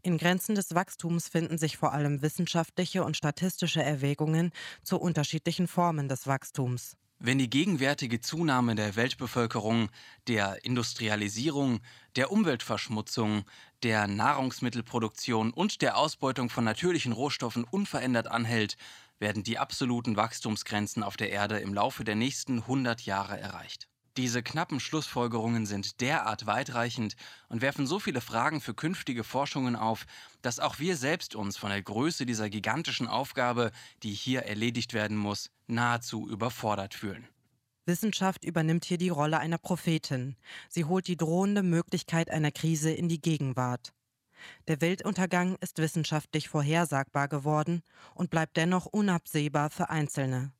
In Grenzen des Wachstums finden sich vor allem wissenschaftliche und statistische Erwägungen zu unterschiedlichen Formen des Wachstums. Wenn die gegenwärtige Zunahme der Weltbevölkerung, der Industrialisierung, der Umweltverschmutzung, der Nahrungsmittelproduktion und der Ausbeutung von natürlichen Rohstoffen unverändert anhält, werden die absoluten Wachstumsgrenzen auf der Erde im Laufe der nächsten 100 Jahre erreicht. Diese knappen Schlussfolgerungen sind derart weitreichend und werfen so viele Fragen für künftige Forschungen auf, dass auch wir selbst uns von der Größe dieser gigantischen Aufgabe, die hier erledigt werden muss, nahezu überfordert fühlen. Wissenschaft übernimmt hier die Rolle einer Prophetin. Sie holt die drohende Möglichkeit einer Krise in die Gegenwart. Der Weltuntergang ist wissenschaftlich vorhersagbar geworden und bleibt dennoch unabsehbar für Einzelne.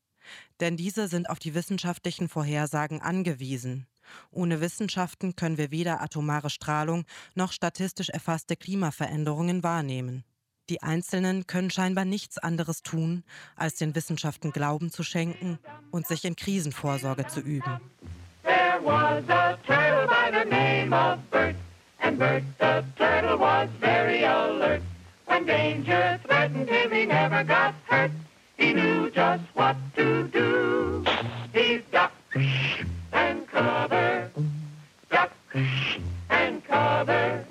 Denn diese sind auf die wissenschaftlichen Vorhersagen angewiesen. Ohne Wissenschaften können wir weder atomare Strahlung noch statistisch erfasste Klimaveränderungen wahrnehmen. Die Einzelnen können scheinbar nichts anderes tun, als den Wissenschaften Glauben zu schenken und sich in Krisenvorsorge zu üben. There was a turtle by the name of Bert, Bert the turtle was very alert. When danger threatened him, he never got hurt. He knew just what to do. He ducked and cover, ducked and cover.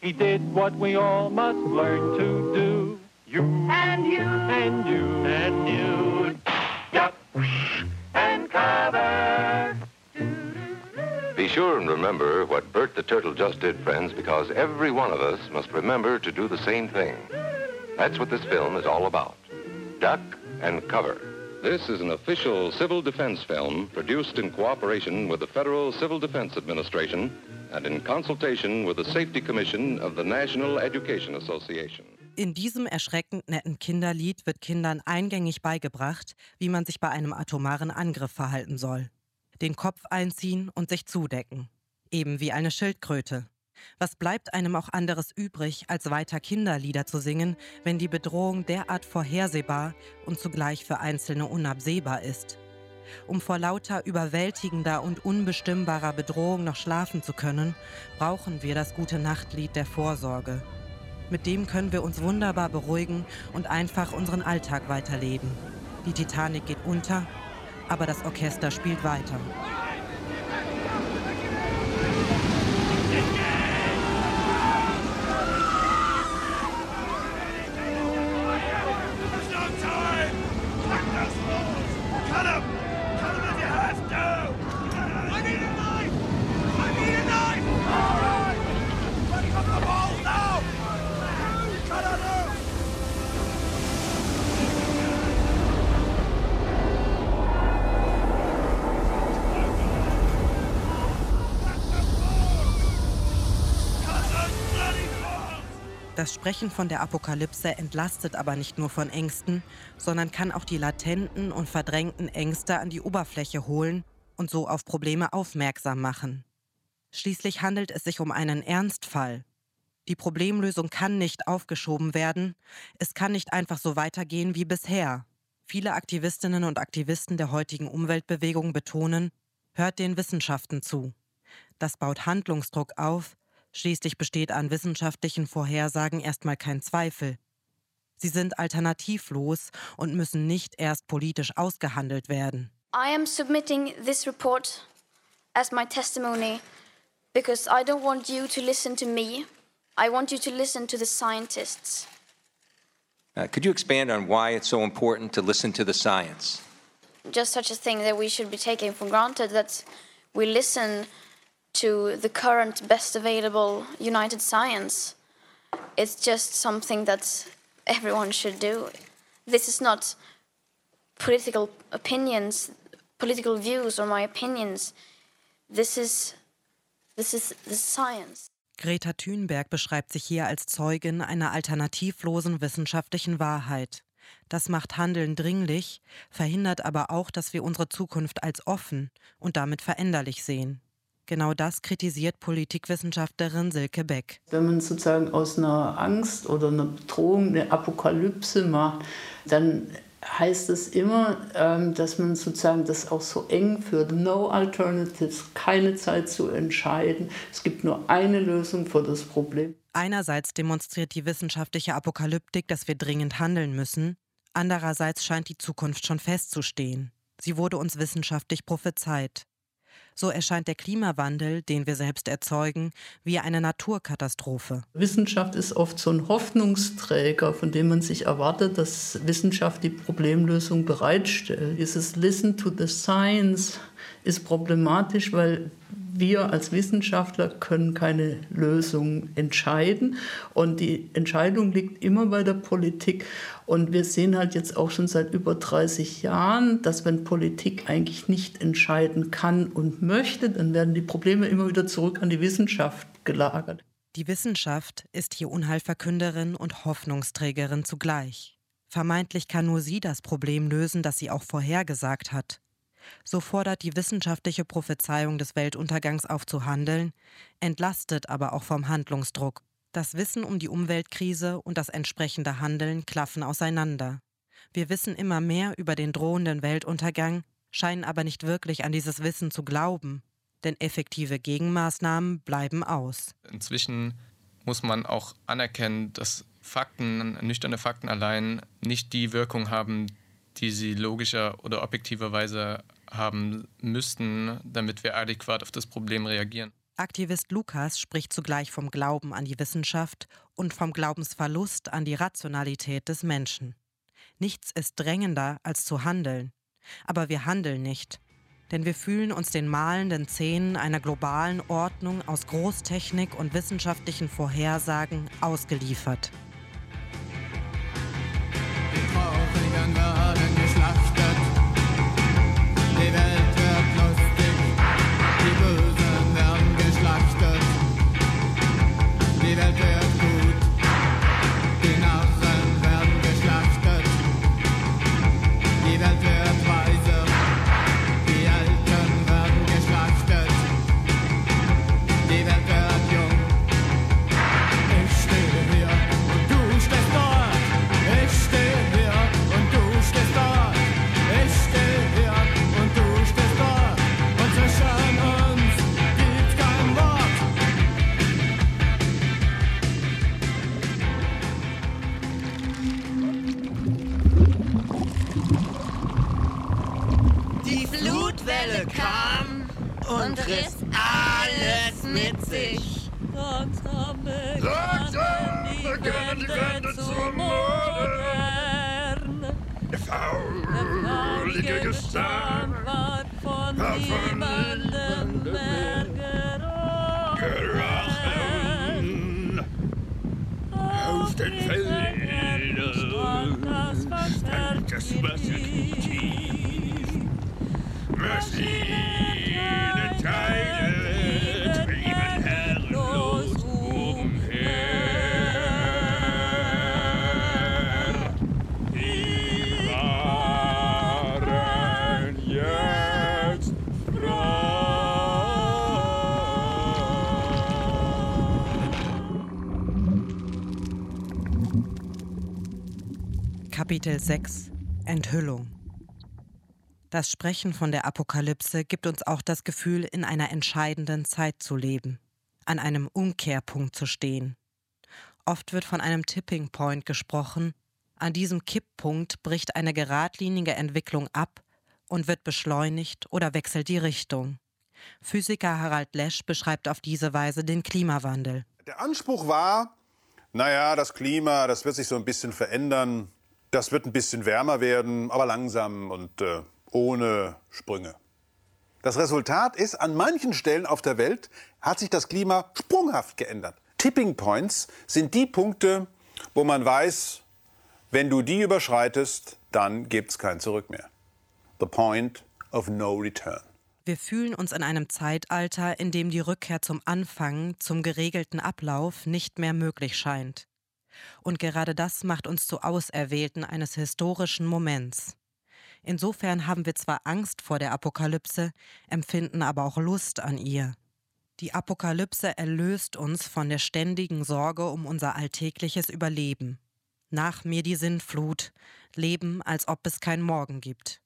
He did what we all must learn to do. You and you and you and you duck and cover. Sure and remember what Bert the Turtle just did, friends, because every one of us must remember to do the same thing. That's what this film is all about. Duck and cover. This is an official civil defense film produced in cooperation with the Federal Civil Defense Administration and in consultation with the Safety Commission of the National Education Association. In diesem erschreckend netten Kinderlied wird Kindern eingängig beigebracht, wie man sich bei einem atomaren Angriff verhalten soll. Den Kopf einziehen und sich zudecken. Eben wie eine Schildkröte. Was bleibt einem auch anderes übrig, als weiter Kinderlieder zu singen, wenn die Bedrohung derart vorhersehbar und zugleich für Einzelne unabsehbar ist? Um vor lauter überwältigender und unbestimmbarer Bedrohung noch schlafen zu können, brauchen wir das gute Nachtlied der Vorsorge. Mit dem können wir uns wunderbar beruhigen und einfach unseren Alltag weiterleben. Die Titanic geht unter, aber das Orchester spielt weiter. Das Sprechen von der Apokalypse entlastet aber nicht nur von Ängsten, sondern kann auch die latenten und verdrängten Ängste an die Oberfläche holen und so auf Probleme aufmerksam machen. Schließlich handelt es sich um einen Ernstfall. Die Problemlösung kann nicht aufgeschoben werden, es kann nicht einfach so weitergehen wie bisher. Viele Aktivistinnen und Aktivisten der heutigen Umweltbewegung betonen, hört den Wissenschaften zu. Das baut Handlungsdruck auf, Schließlich besteht an wissenschaftlichen Vorhersagen erstmal kein Zweifel. Sie sind alternativlos und müssen nicht erst politisch ausgehandelt werden. I am submitting this report as my testimony because I don't want you to listen to me. I want you to listen to the scientists. Uh, could you expand on why it's so important to listen to the science? Just such a thing that we should be taking for granted that we listen to the current best available United Science. It's just something that everyone should do. This is not political opinions, political views or my opinions. This is this is the science. Greta Thunberg beschreibt sich hier als Zeugin einer alternativlosen wissenschaftlichen Wahrheit. Das macht Handeln dringlich, verhindert aber auch, dass wir unsere Zukunft als offen und damit veränderlich sehen. Genau das kritisiert Politikwissenschaftlerin Silke Beck. Wenn man sozusagen aus einer Angst oder einer Bedrohung eine Apokalypse macht, dann heißt es immer, ähm, dass man sozusagen das auch so eng führt. No alternatives, keine Zeit zu entscheiden. Es gibt nur eine Lösung für das Problem. Einerseits demonstriert die wissenschaftliche Apokalyptik, dass wir dringend handeln müssen. Andererseits scheint die Zukunft schon festzustehen. Sie wurde uns wissenschaftlich prophezeit. So erscheint der Klimawandel, den wir selbst erzeugen, wie eine Naturkatastrophe. Wissenschaft ist oft so ein Hoffnungsträger, von dem man sich erwartet, dass Wissenschaft die Problemlösung bereitstellt. Dieses Listen to the Science ist problematisch, weil wir als Wissenschaftler können keine Lösung entscheiden und die Entscheidung liegt immer bei der Politik und wir sehen halt jetzt auch schon seit über 30 Jahren, dass wenn Politik eigentlich nicht entscheiden kann und möchte, dann werden die Probleme immer wieder zurück an die Wissenschaft gelagert. Die Wissenschaft ist hier Unheilverkünderin und Hoffnungsträgerin zugleich. Vermeintlich kann nur sie das Problem lösen, das sie auch vorhergesagt hat. So fordert die wissenschaftliche Prophezeiung des Weltuntergangs auf zu handeln, entlastet aber auch vom Handlungsdruck. Das Wissen um die Umweltkrise und das entsprechende Handeln klaffen auseinander. Wir wissen immer mehr über den drohenden Weltuntergang, scheinen aber nicht wirklich an dieses Wissen zu glauben. Denn effektive Gegenmaßnahmen bleiben aus. Inzwischen muss man auch anerkennen, dass Fakten, nüchterne Fakten allein nicht die Wirkung haben, die sie logischer oder objektiverweise haben müssten, damit wir adäquat auf das Problem reagieren. Aktivist Lukas spricht zugleich vom Glauben an die Wissenschaft und vom Glaubensverlust an die Rationalität des Menschen. Nichts ist drängender als zu handeln. Aber wir handeln nicht. Denn wir fühlen uns den malenden Szenen einer globalen Ordnung aus Großtechnik und wissenschaftlichen Vorhersagen ausgeliefert. Die Traurigen mit sich. Langsam Langsam begann die Wende zu modern. Der faulige Gestank war von niemandem mehr gerochen. Aus den Feldern stank das Wasser tief. Maschinenteile Kapitel 6 Enthüllung Das Sprechen von der Apokalypse gibt uns auch das Gefühl, in einer entscheidenden Zeit zu leben, an einem Umkehrpunkt zu stehen. Oft wird von einem Tipping Point gesprochen. An diesem Kipppunkt bricht eine geradlinige Entwicklung ab und wird beschleunigt oder wechselt die Richtung. Physiker Harald Lesch beschreibt auf diese Weise den Klimawandel. Der Anspruch war, naja, das Klima, das wird sich so ein bisschen verändern. Das wird ein bisschen wärmer werden, aber langsam und äh, ohne Sprünge. Das Resultat ist, an manchen Stellen auf der Welt hat sich das Klima sprunghaft geändert. Tipping Points sind die Punkte, wo man weiß, wenn du die überschreitest, dann gibt es kein Zurück mehr. The point of no return. Wir fühlen uns in einem Zeitalter, in dem die Rückkehr zum Anfang, zum geregelten Ablauf nicht mehr möglich scheint. Und gerade das macht uns zu Auserwählten eines historischen Moments. Insofern haben wir zwar Angst vor der Apokalypse, empfinden aber auch Lust an ihr. Die Apokalypse erlöst uns von der ständigen Sorge um unser alltägliches Überleben. Nach mir die Sinnflut, leben, als ob es kein Morgen gibt.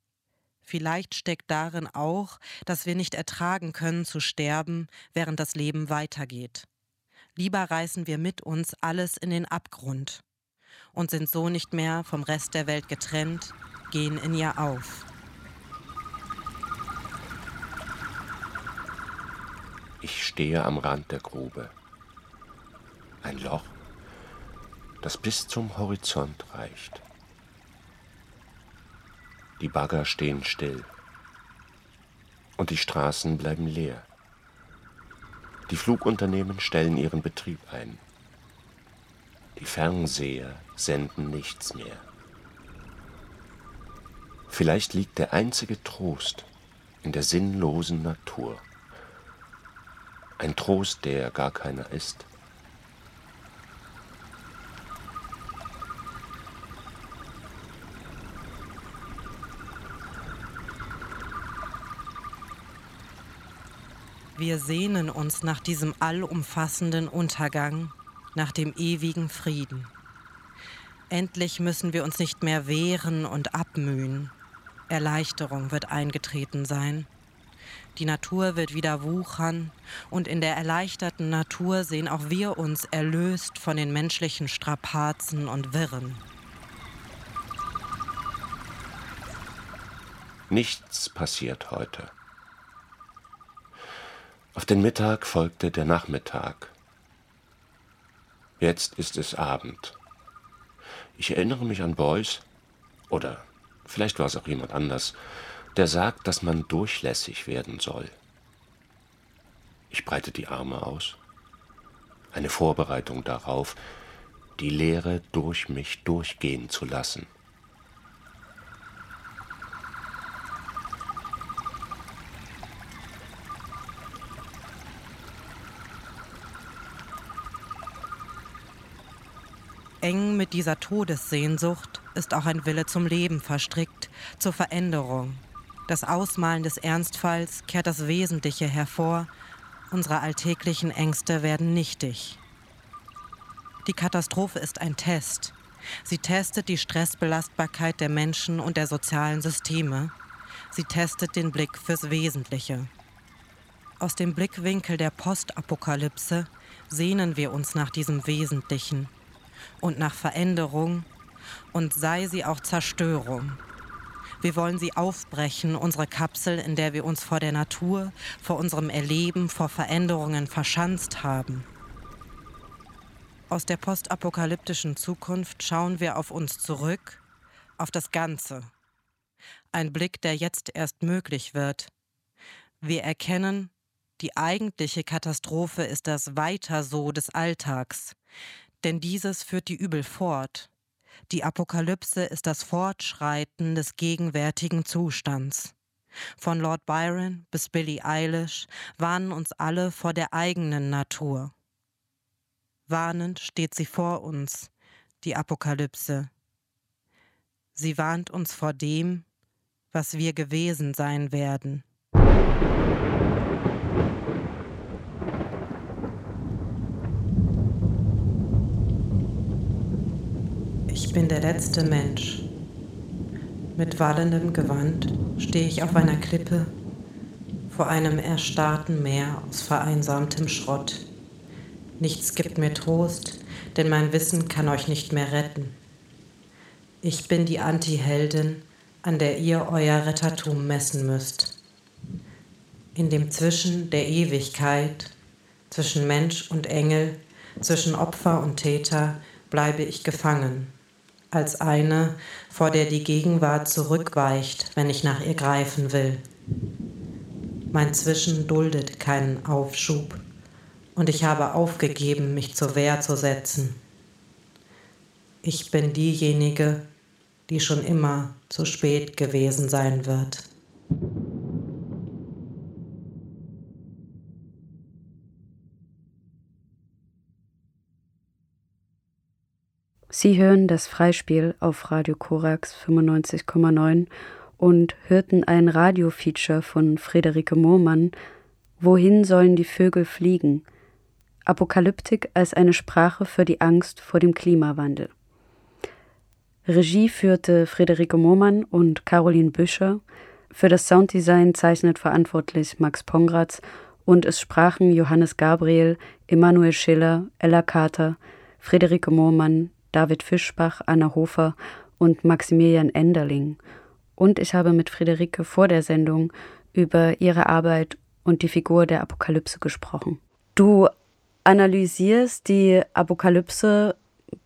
Vielleicht steckt darin auch, dass wir nicht ertragen können zu sterben, während das Leben weitergeht. Lieber reißen wir mit uns alles in den Abgrund und sind so nicht mehr vom Rest der Welt getrennt, gehen in ihr auf. Ich stehe am Rand der Grube. Ein Loch, das bis zum Horizont reicht. Die Bagger stehen still. Und die Straßen bleiben leer. Die Flugunternehmen stellen ihren Betrieb ein. Die Fernseher senden nichts mehr. Vielleicht liegt der einzige Trost in der sinnlosen Natur. Ein Trost, der gar keiner ist. Wir sehnen uns nach diesem allumfassenden Untergang, nach dem ewigen Frieden. Endlich müssen wir uns nicht mehr wehren und abmühen. Erleichterung wird eingetreten sein. Die Natur wird wieder wuchern und in der erleichterten Natur sehen auch wir uns erlöst von den menschlichen Strapazen und Wirren. Nichts passiert heute. Auf den Mittag folgte der Nachmittag. Jetzt ist es Abend. Ich erinnere mich an Beuys, oder vielleicht war es auch jemand anders, der sagt, dass man durchlässig werden soll. Ich breite die Arme aus. Eine Vorbereitung darauf, die Leere durch mich durchgehen zu lassen. Eng mit dieser Todessehnsucht ist auch ein Wille zum Leben verstrickt, zur Veränderung. Das Ausmalen des Ernstfalls kehrt das Wesentliche hervor, unsere alltäglichen Ängste werden nichtig. Die Katastrophe ist ein Test. Sie testet die Stressbelastbarkeit der Menschen und der sozialen Systeme. Sie testet den Blick fürs Wesentliche. Aus dem Blickwinkel der Postapokalypse sehnen wir uns nach diesem Wesentlichen und nach Veränderung und sei sie auch Zerstörung. Wir wollen sie aufbrechen, unsere Kapsel, in der wir uns vor der Natur, vor unserem Erleben, vor Veränderungen verschanzt haben. Aus der postapokalyptischen Zukunft schauen wir auf uns zurück, auf das Ganze. Ein Blick, der jetzt erst möglich wird. Wir erkennen, die eigentliche Katastrophe ist das Weiter so des Alltags, denn dieses führt die Übel fort. Die Apokalypse ist das Fortschreiten des gegenwärtigen Zustands. Von Lord Byron bis Billie Eilish warnen uns alle vor der eigenen Natur. Warnend steht sie vor uns, die Apokalypse. Sie warnt uns vor dem, was wir gewesen sein werden. Ich bin der letzte Mensch. Mit wallendem Gewand stehe ich auf einer Klippe vor einem erstarrten Meer aus vereinsamtem Schrott. Nichts gibt mir Trost, denn mein Wissen kann euch nicht mehr retten. Ich bin die Antiheldin, an der ihr euer Rettertum messen müsst. In dem Zwischen der Ewigkeit, zwischen Mensch und Engel, zwischen Opfer und Täter bleibe ich gefangen als eine, vor der die Gegenwart zurückweicht, wenn ich nach ihr greifen will. Mein Zwischen duldet keinen Aufschub und ich habe aufgegeben, mich zur Wehr zu setzen. Ich bin diejenige, die schon immer zu spät gewesen sein wird. Sie hören das Freispiel auf Radio Korax 95,9 und hörten ein Radiofeature von Friederike Mohrmann Wohin sollen die Vögel fliegen? Apokalyptik als eine Sprache für die Angst vor dem Klimawandel. Regie führte Friederike Mohrmann und Caroline Büscher. Für das Sounddesign zeichnet verantwortlich Max Pongratz und es sprachen Johannes Gabriel, Emanuel Schiller, Ella Carter, Friederike Mohrmann, David Fischbach, Anna Hofer und Maximilian Enderling. Und ich habe mit Friederike vor der Sendung über ihre Arbeit und die Figur der Apokalypse gesprochen. Du analysierst die Apokalypse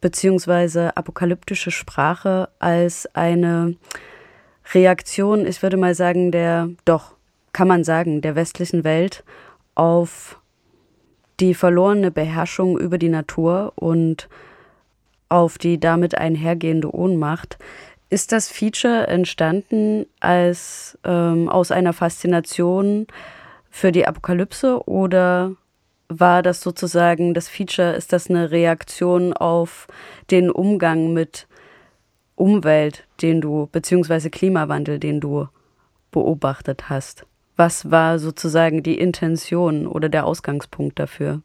bzw. apokalyptische Sprache als eine Reaktion, ich würde mal sagen, der, doch, kann man sagen, der westlichen Welt auf die verlorene Beherrschung über die Natur und auf die damit einhergehende Ohnmacht. Ist das Feature entstanden als ähm, aus einer Faszination für die Apokalypse oder war das sozusagen das Feature, ist das eine Reaktion auf den Umgang mit Umwelt, den du, beziehungsweise Klimawandel, den du beobachtet hast? Was war sozusagen die Intention oder der Ausgangspunkt dafür?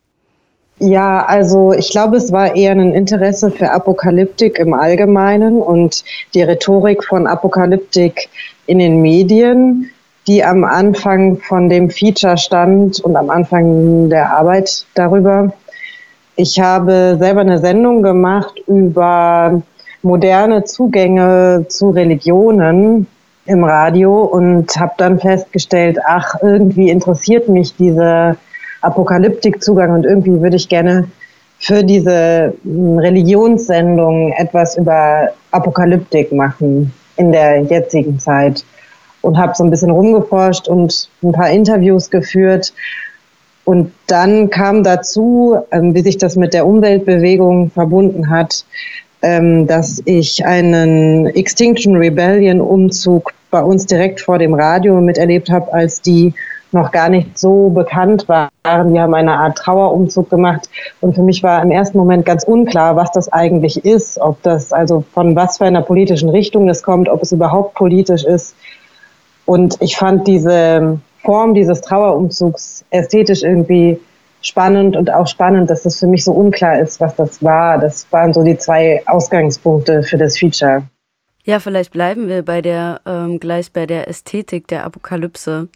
Ja, also ich glaube, es war eher ein Interesse für Apokalyptik im Allgemeinen und die Rhetorik von Apokalyptik in den Medien. die am Anfang von dem Feature stand und am Anfang der Arbeit darüber. Ich habe selber eine Sendung gemacht über moderne Zugänge zu Religionen im Radio und habe dann festgestellt, ach, irgendwie interessiert mich dieser Apokalyptikzugang und irgendwie würde ich gerne für diese hm, Religionssendung etwas über Apokalyptik machen in der jetzigen Zeit und habe so ein bisschen rumgeforscht und ein paar Interviews geführt. Und dann kam dazu, ähm, wie sich das mit der Umweltbewegung verbunden hat, ähm, dass ich einen Extinction Rebellion Umzug bei uns direkt vor dem Radio miterlebt habe, als die noch gar nicht so bekannt waren. Die haben eine Art Trauerumzug gemacht. Und für mich war im ersten Moment ganz unklar, was das eigentlich ist, ob das also von was für einer politischen Richtung das kommt, ob es überhaupt politisch ist. Und ich fand diese Form dieses Trauerumzugs ästhetisch irgendwie spannend und auch spannend, dass es für mich so unklar ist, was das war. Das waren so die zwei Ausgangspunkte für das Feature. Ja, vielleicht bleiben wir bei der ähm, gleich bei der Ästhetik der Apokalypse.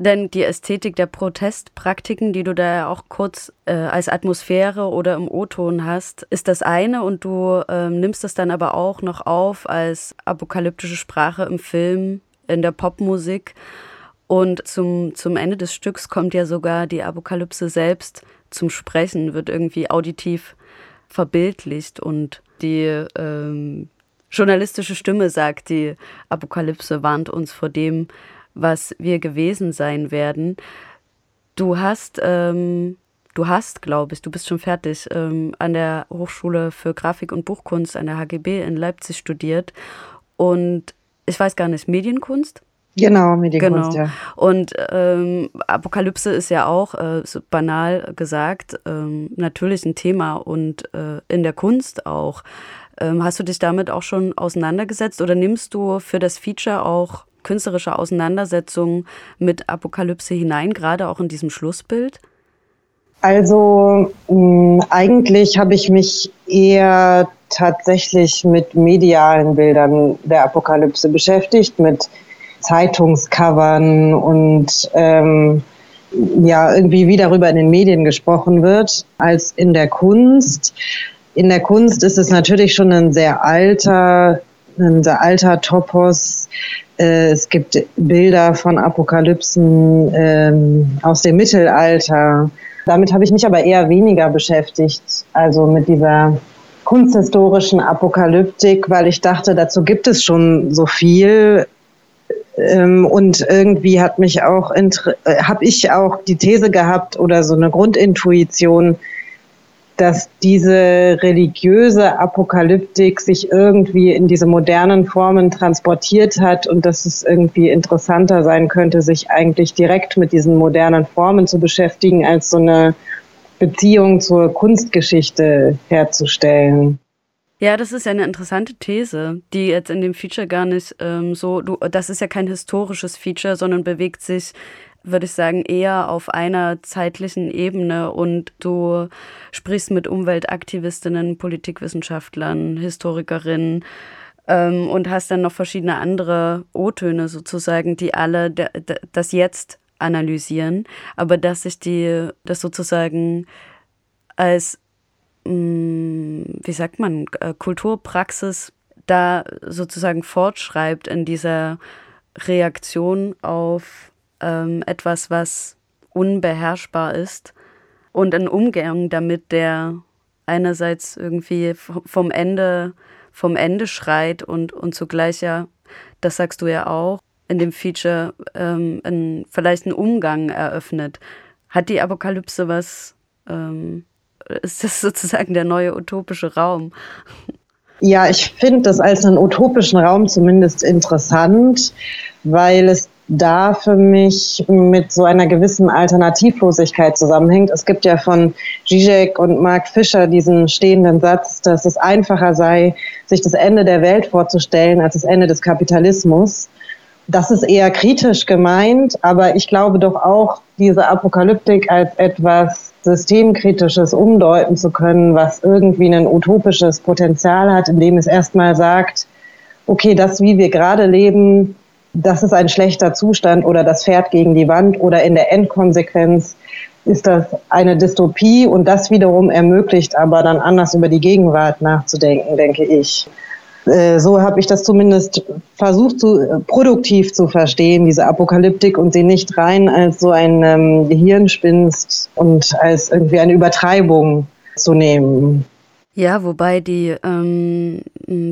Denn die Ästhetik der Protestpraktiken, die du da ja auch kurz äh, als Atmosphäre oder im O-Ton hast, ist das eine und du ähm, nimmst es dann aber auch noch auf als apokalyptische Sprache im Film, in der Popmusik. Und zum, zum Ende des Stücks kommt ja sogar die Apokalypse selbst zum Sprechen, wird irgendwie auditiv verbildlicht und die ähm, journalistische Stimme sagt, die Apokalypse warnt uns vor dem, was wir gewesen sein werden. Du hast, ähm, du hast, glaube ich, du bist schon fertig, ähm, an der Hochschule für Grafik und Buchkunst an der HGB in Leipzig studiert. Und ich weiß gar nicht, Medienkunst? Genau, Medienkunst, genau. ja. Und ähm, Apokalypse ist ja auch, äh, so banal gesagt, ähm, natürlich ein Thema und äh, in der Kunst auch. Ähm, hast du dich damit auch schon auseinandergesetzt oder nimmst du für das Feature auch künstlerische Auseinandersetzungen mit Apokalypse hinein, gerade auch in diesem Schlussbild? Also mh, eigentlich habe ich mich eher tatsächlich mit medialen Bildern der Apokalypse beschäftigt, mit Zeitungscovern und ähm, ja, irgendwie wie darüber in den Medien gesprochen wird, als in der Kunst. In der Kunst ist es natürlich schon ein sehr alter, ein sehr alter Topos, äh, es gibt Bilder von Apokalypsen ähm, aus dem Mittelalter. Damit habe ich mich aber eher weniger beschäftigt, also mit dieser kunsthistorischen Apokalyptik, weil ich dachte, dazu gibt es schon so viel. Ähm, und irgendwie hat mich auch, äh, habe ich auch die These gehabt oder so eine Grundintuition, dass diese religiöse Apokalyptik sich irgendwie in diese modernen Formen transportiert hat und dass es irgendwie interessanter sein könnte, sich eigentlich direkt mit diesen modernen Formen zu beschäftigen, als so eine Beziehung zur Kunstgeschichte herzustellen. Ja, das ist ja eine interessante These, die jetzt in dem Feature gar nicht ähm, so, du, das ist ja kein historisches Feature, sondern bewegt sich würde ich sagen, eher auf einer zeitlichen Ebene. Und du sprichst mit Umweltaktivistinnen, Politikwissenschaftlern, Historikerinnen ähm, und hast dann noch verschiedene andere O-Töne sozusagen, die alle das Jetzt analysieren, aber dass sich die, das sozusagen als, mh, mm, wie sagt man, äh, Kulturpraxis da sozusagen fortschreibt in dieser Reaktion auf ähm, etwas, was unbeherrschbar ist und ein Umgang damit, der einerseits irgendwie vom Ende, vom Ende schreit und, und zugleich ja, das sagst du ja auch, in dem Feature ähm, ein, vielleicht einen Umgang eröffnet. Hat die Apokalypse was, ähm, ist das sozusagen der neue utopische Raum? Ja, ich finde das als einen utopischen Raum zumindest interessant, weil es da für mich mit so einer gewissen Alternativlosigkeit zusammenhängt. Es gibt ja von Zizek und Mark Fischer diesen stehenden Satz, dass es einfacher sei, sich das Ende der Welt vorzustellen als das Ende des Kapitalismus. Das ist eher kritisch gemeint, aber ich glaube doch auch, diese Apokalyptik als etwas Systemkritisches umdeuten zu können, was irgendwie ein utopisches Potenzial hat, indem es erstmal sagt, okay, das, wie wir gerade leben, das ist ein schlechter Zustand oder das fährt gegen die Wand oder in der Endkonsequenz ist das eine Dystopie und das wiederum ermöglicht aber dann anders über die Gegenwart nachzudenken, denke ich. Äh, so habe ich das zumindest versucht, zu, äh, produktiv zu verstehen, diese Apokalyptik und sie nicht rein als so ein ähm, Gehirnspinst und als irgendwie eine Übertreibung zu nehmen. Ja, wobei die ähm,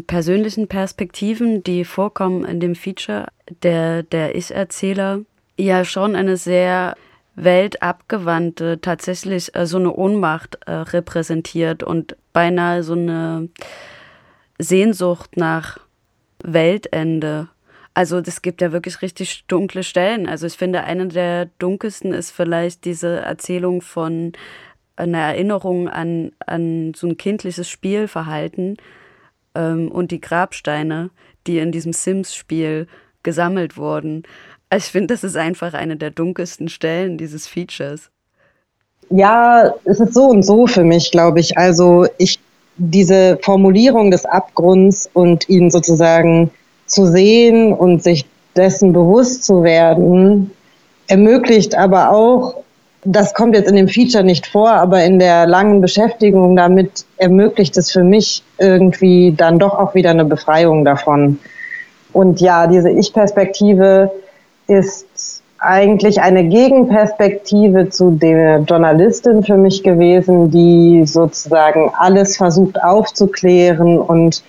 persönlichen Perspektiven, die vorkommen in dem Feature der, der Ich-Erzähler, ja schon eine sehr weltabgewandte, tatsächlich äh, so eine Ohnmacht äh, repräsentiert und beinahe so eine Sehnsucht nach Weltende. Also es gibt ja wirklich richtig dunkle Stellen. Also ich finde, eine der dunkelsten ist vielleicht diese Erzählung von einer Erinnerung an, an so ein kindliches Spielverhalten ähm, und die Grabsteine, die in diesem Sims-Spiel gesammelt wurden. Also ich finde, das ist einfach eine der dunkelsten Stellen dieses Features. Ja, es ist so und so für mich, glaube ich. Also ich diese Formulierung des Abgrunds und ihn sozusagen zu sehen und sich dessen bewusst zu werden, ermöglicht aber auch, das kommt jetzt in dem Feature nicht vor, aber in der langen Beschäftigung damit ermöglicht es für mich irgendwie dann doch auch wieder eine Befreiung davon. Und ja, diese Ich-Perspektive ist eigentlich eine Gegenperspektive zu der Journalistin für mich gewesen, die sozusagen alles versucht aufzuklären und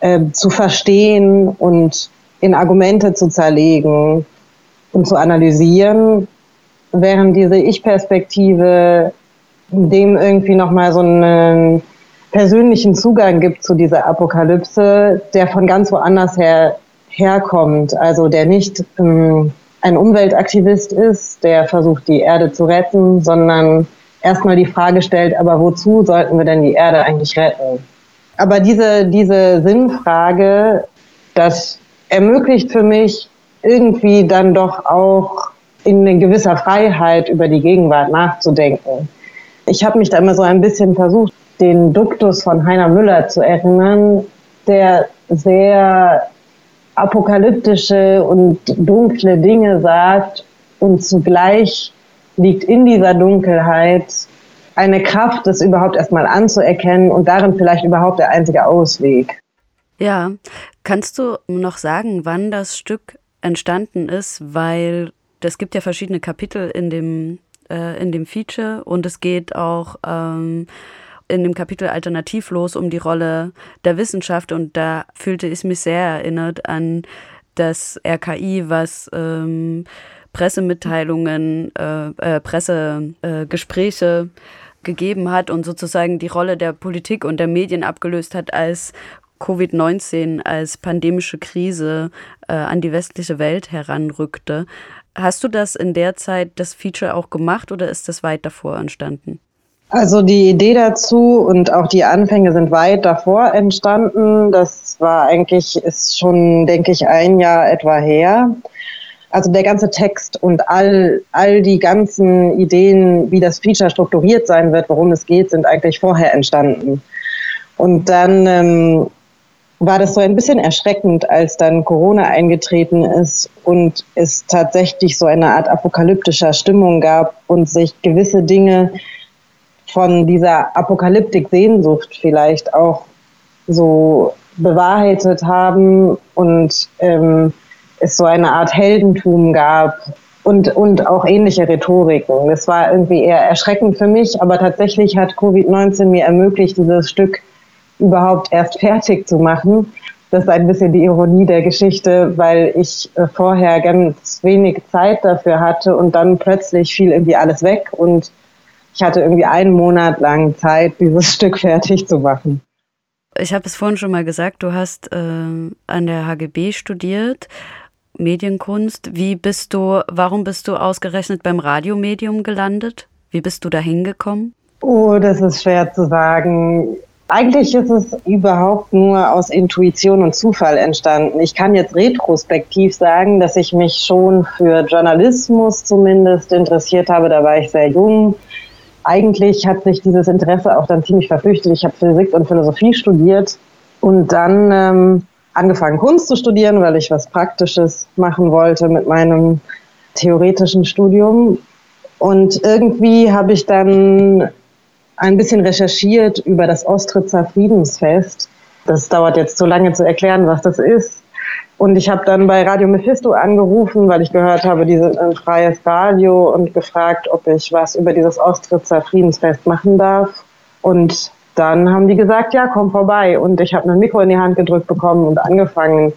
äh, zu verstehen und in Argumente zu zerlegen und zu analysieren, während diese Ich-Perspektive dem irgendwie nochmal so einen persönlichen Zugang gibt zu dieser Apokalypse, der von ganz woanders her herkommt, also der nicht ähm, ein Umweltaktivist ist, der versucht, die Erde zu retten, sondern erstmal die Frage stellt, aber wozu sollten wir denn die Erde eigentlich retten? Aber diese, diese Sinnfrage, das ermöglicht für mich irgendwie dann doch auch in gewisser Freiheit über die Gegenwart nachzudenken. Ich habe mich da immer so ein bisschen versucht, den Duktus von Heiner Müller zu erinnern, der sehr apokalyptische und dunkle Dinge sagt und zugleich liegt in dieser Dunkelheit eine Kraft, das überhaupt erstmal anzuerkennen und darin vielleicht überhaupt der einzige Ausweg. Ja, kannst du noch sagen, wann das Stück entstanden ist? Weil es gibt ja verschiedene Kapitel in dem, äh, in dem Feature und es geht auch ähm, in dem Kapitel Alternativlos um die Rolle der Wissenschaft und da fühlte ich mich sehr erinnert an das RKI, was ähm, Pressemitteilungen, äh, äh, Pressegespräche äh, gegeben hat und sozusagen die Rolle der Politik und der Medien abgelöst hat, als Covid-19 als pandemische Krise äh, an die westliche Welt heranrückte. Hast du das in der Zeit, das Feature auch gemacht oder ist das weit davor entstanden? Also die Idee dazu und auch die Anfänge sind weit davor entstanden. Das war eigentlich, ist schon, denke ich, ein Jahr etwa her. Also der ganze Text und all, all die ganzen Ideen, wie das Feature strukturiert sein wird, worum es geht, sind eigentlich vorher entstanden. Und dann ähm, war das so ein bisschen erschreckend, als dann Corona eingetreten ist und es tatsächlich so eine Art apokalyptischer Stimmung gab und sich gewisse Dinge von dieser Apokalyptik-Sehnsucht vielleicht auch so bewahrheitet haben und ähm, es so eine Art Heldentum gab und, und auch ähnliche Rhetoriken. Das war irgendwie eher erschreckend für mich, aber tatsächlich hat Covid-19 mir ermöglicht, dieses Stück überhaupt erst fertig zu machen. Das ist ein bisschen die Ironie der Geschichte, weil ich äh, vorher ganz wenig Zeit dafür hatte und dann plötzlich fiel irgendwie alles weg und ich hatte irgendwie einen Monat lang Zeit, dieses Stück fertig zu machen. Ich habe es vorhin schon mal gesagt, du hast äh, an der HGB studiert, Medienkunst. Wie bist du, warum bist du ausgerechnet beim Radiomedium gelandet? Wie bist du da hingekommen? Oh, das ist schwer zu sagen. Eigentlich ist es überhaupt nur aus Intuition und Zufall entstanden. Ich kann jetzt retrospektiv sagen, dass ich mich schon für Journalismus zumindest interessiert habe. Da war ich sehr jung eigentlich hat sich dieses Interesse auch dann ziemlich verflüchtet. Ich habe Physik und Philosophie studiert und dann ähm, angefangen, Kunst zu studieren, weil ich was Praktisches machen wollte mit meinem theoretischen Studium. Und irgendwie habe ich dann ein bisschen recherchiert über das Ostritzer Friedensfest. Das dauert jetzt zu lange zu erklären, was das ist. Und ich habe dann bei Radio Mephisto angerufen, weil ich gehört habe, die sind ein freies Radio und gefragt, ob ich was über dieses Ostritzer Friedensfest machen darf. Und dann haben die gesagt, ja, komm vorbei. Und ich habe ein Mikro in die Hand gedrückt bekommen und angefangen.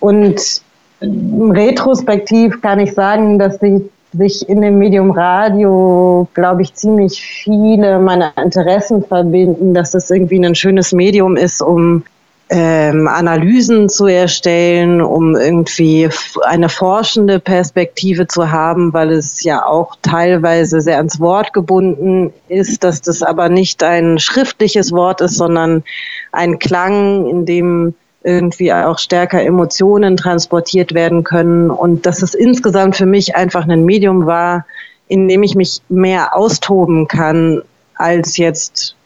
Und retrospektiv kann ich sagen, dass sie sich in dem Medium Radio, glaube ich, ziemlich viele meiner Interessen verbinden, dass das irgendwie ein schönes Medium ist, um ähm, Analysen zu erstellen, um irgendwie eine forschende Perspektive zu haben, weil es ja auch teilweise sehr ans Wort gebunden ist, dass das aber nicht ein schriftliches Wort ist, sondern ein Klang, in dem irgendwie auch stärker Emotionen transportiert werden können. Und dass es insgesamt für mich einfach ein Medium war, in dem ich mich mehr austoben kann als jetzt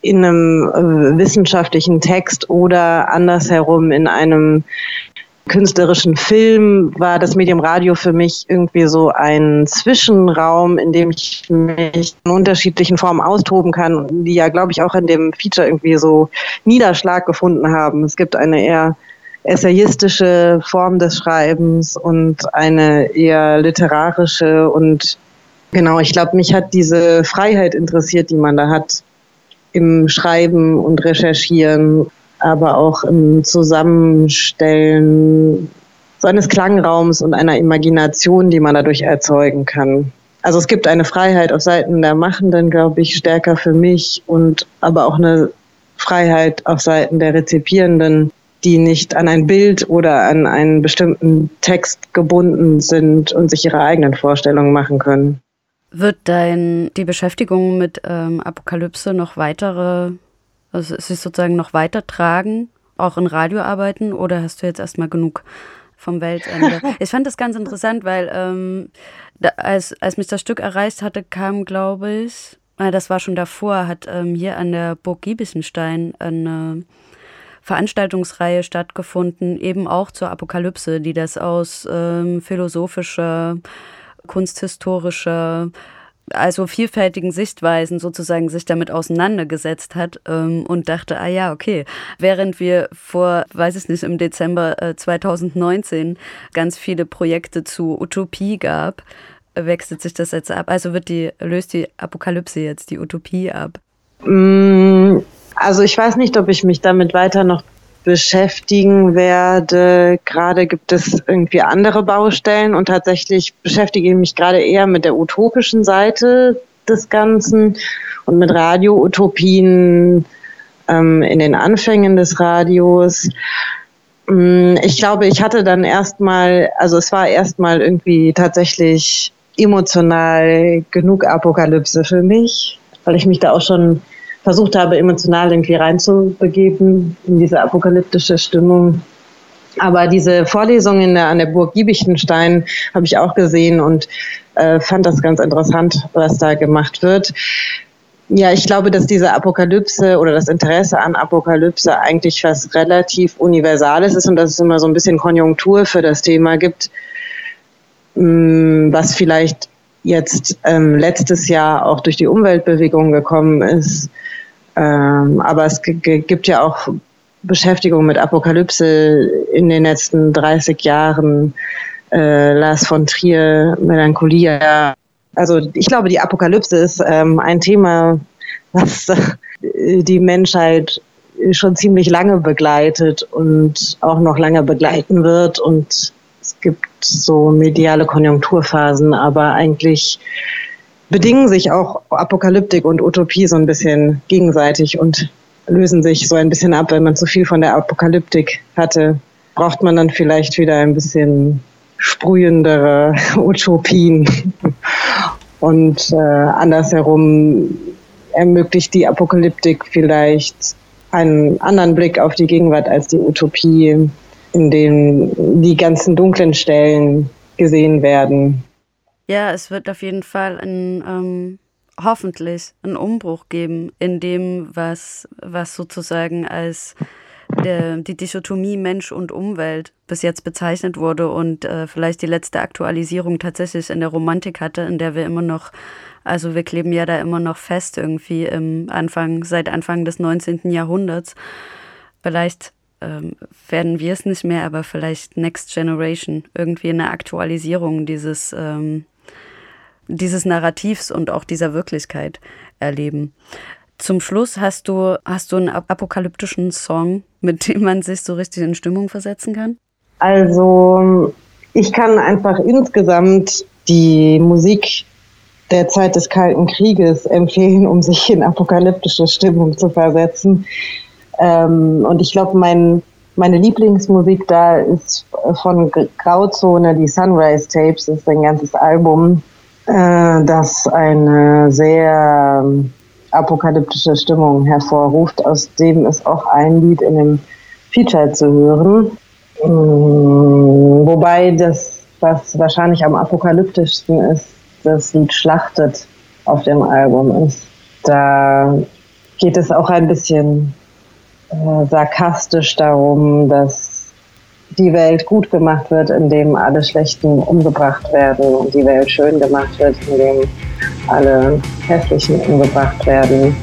in einem äh, wissenschaftlichen Text oder andersherum in einem künstlerischen Film war das Medium Radio für mich irgendwie so ein Zwischenraum, in dem ich mich in unterschiedlichen Formen austoben kann, die ja, glaube ich, auch in dem Feature irgendwie so Niederschlag gefunden haben. Es gibt eine eher essayistische Form des Schreibens und eine eher literarische und genau, ich glaube, mich hat diese Freiheit interessiert, die man da hat im Schreiben und Recherchieren, aber auch im Zusammenstellen so eines Klangraums und einer Imagination, die man dadurch erzeugen kann. Also es gibt eine Freiheit auf Seiten der Machenden, glaube ich, stärker für mich und aber auch eine Freiheit auf Seiten der Rezipierenden, die nicht an ein Bild oder an einen bestimmten Text gebunden sind und sich ihre eigenen Vorstellungen machen können. Wird dein die Beschäftigung mit ähm, Apokalypse noch weitere, also sich sozusagen noch weiter tragen, auch in Radioarbeiten, oder hast du jetzt erstmal genug vom Weltende? ich fand das ganz interessant, weil ähm, da, als, als mich das Stück erreicht hatte, kam, glaube ich, äh, das war schon davor, hat ähm, hier an der Burg Giebichenstein eine Veranstaltungsreihe stattgefunden, eben auch zur Apokalypse, die das aus ähm, philosophischer kunsthistorischer, also vielfältigen Sichtweisen sozusagen sich damit auseinandergesetzt hat ähm, und dachte, ah ja, okay, während wir vor, weiß ich nicht, im Dezember äh, 2019 ganz viele Projekte zu Utopie gab, wechselt sich das jetzt ab. Also wird die, löst die Apokalypse jetzt die Utopie ab? Mm, also ich weiß nicht, ob ich mich damit weiter noch beschäftigen werde. Gerade gibt es irgendwie andere Baustellen und tatsächlich beschäftige ich mich gerade eher mit der utopischen Seite des Ganzen und mit Radio-Utopien ähm, in den Anfängen des Radios. Mm, ich glaube, ich hatte dann erstmal, also es war erstmal irgendwie tatsächlich emotional genug Apokalypse für mich, weil ich mich da auch schon versucht habe, emotional irgendwie reinzubegeben in diese apokalyptische Stimmung. Aber diese Vorlesung in der, an der Burg Giebichenstein habe ich auch gesehen und äh, fand das ganz interessant, was da gemacht wird. Ja, ich glaube, dass diese Apokalypse oder das Interesse an Apokalypse eigentlich was relativ Universales ist und dass es immer so ein bisschen Konjunktur für das Thema gibt, mm, was vielleicht jetzt ähm, letztes Jahr auch durch die Umweltbewegung gekommen ist ähm, aber es gibt ja auch Beschäftigung mit Apokalypse in den letzten 30 Jahren. Äh, Lars von Trier, Melancholia. Also ich glaube, die Apokalypse ist ähm, ein Thema, was äh, die Menschheit schon ziemlich lange begleitet und auch noch lange begleiten wird. Und es gibt so mediale Konjunkturphasen, aber eigentlich bedingen sich auch Apokalyptik und Utopie so ein bisschen gegenseitig und lösen sich so ein bisschen ab. Wenn man zu viel von der Apokalyptik hatte, braucht man dann vielleicht wieder ein bisschen sprühendere Utopien. Und äh, andersherum ermöglicht die Apokalyptik vielleicht einen anderen Blick auf die Gegenwart als die Utopie, in dem die ganzen dunklen Stellen gesehen werden. Ja, es wird auf jeden Fall ein, ähm, hoffentlich einen Umbruch geben in dem, was, was sozusagen als der, die Dichotomie Mensch und Umwelt bis jetzt bezeichnet wurde und äh, vielleicht die letzte Aktualisierung tatsächlich in der Romantik hatte, in der wir immer noch, also wir kleben ja da immer noch fest irgendwie im Anfang, seit Anfang des 19. Jahrhunderts. Vielleicht ähm, werden wir es nicht mehr, aber vielleicht Next Generation, irgendwie eine Aktualisierung dieses, ähm, dieses Narrativs und auch dieser Wirklichkeit erleben. Zum Schluss hast du, hast du einen apokalyptischen Song, mit dem man sich so richtig in Stimmung versetzen kann? Also ich kann einfach insgesamt die Musik der Zeit des Kalten Krieges empfehlen, um sich in apokalyptische Stimmung zu versetzen. Ähm, und ich glaube, mein, meine Lieblingsmusik da ist von Grauzone, die Sunrise Tapes, ist ein ganzes Album, das eine sehr apokalyptische Stimmung hervorruft, aus dem ist auch ein Lied in dem Feature zu hören. Mm, wobei das, was wahrscheinlich am apokalyptischsten ist, das Lied Schlachtet auf dem Album ist. Da geht es auch ein bisschen äh, sarkastisch darum, dass die Welt gut gemacht wird, indem alle Schlechten umgebracht werden und die Welt schön gemacht wird, indem alle Hässlichen umgebracht werden.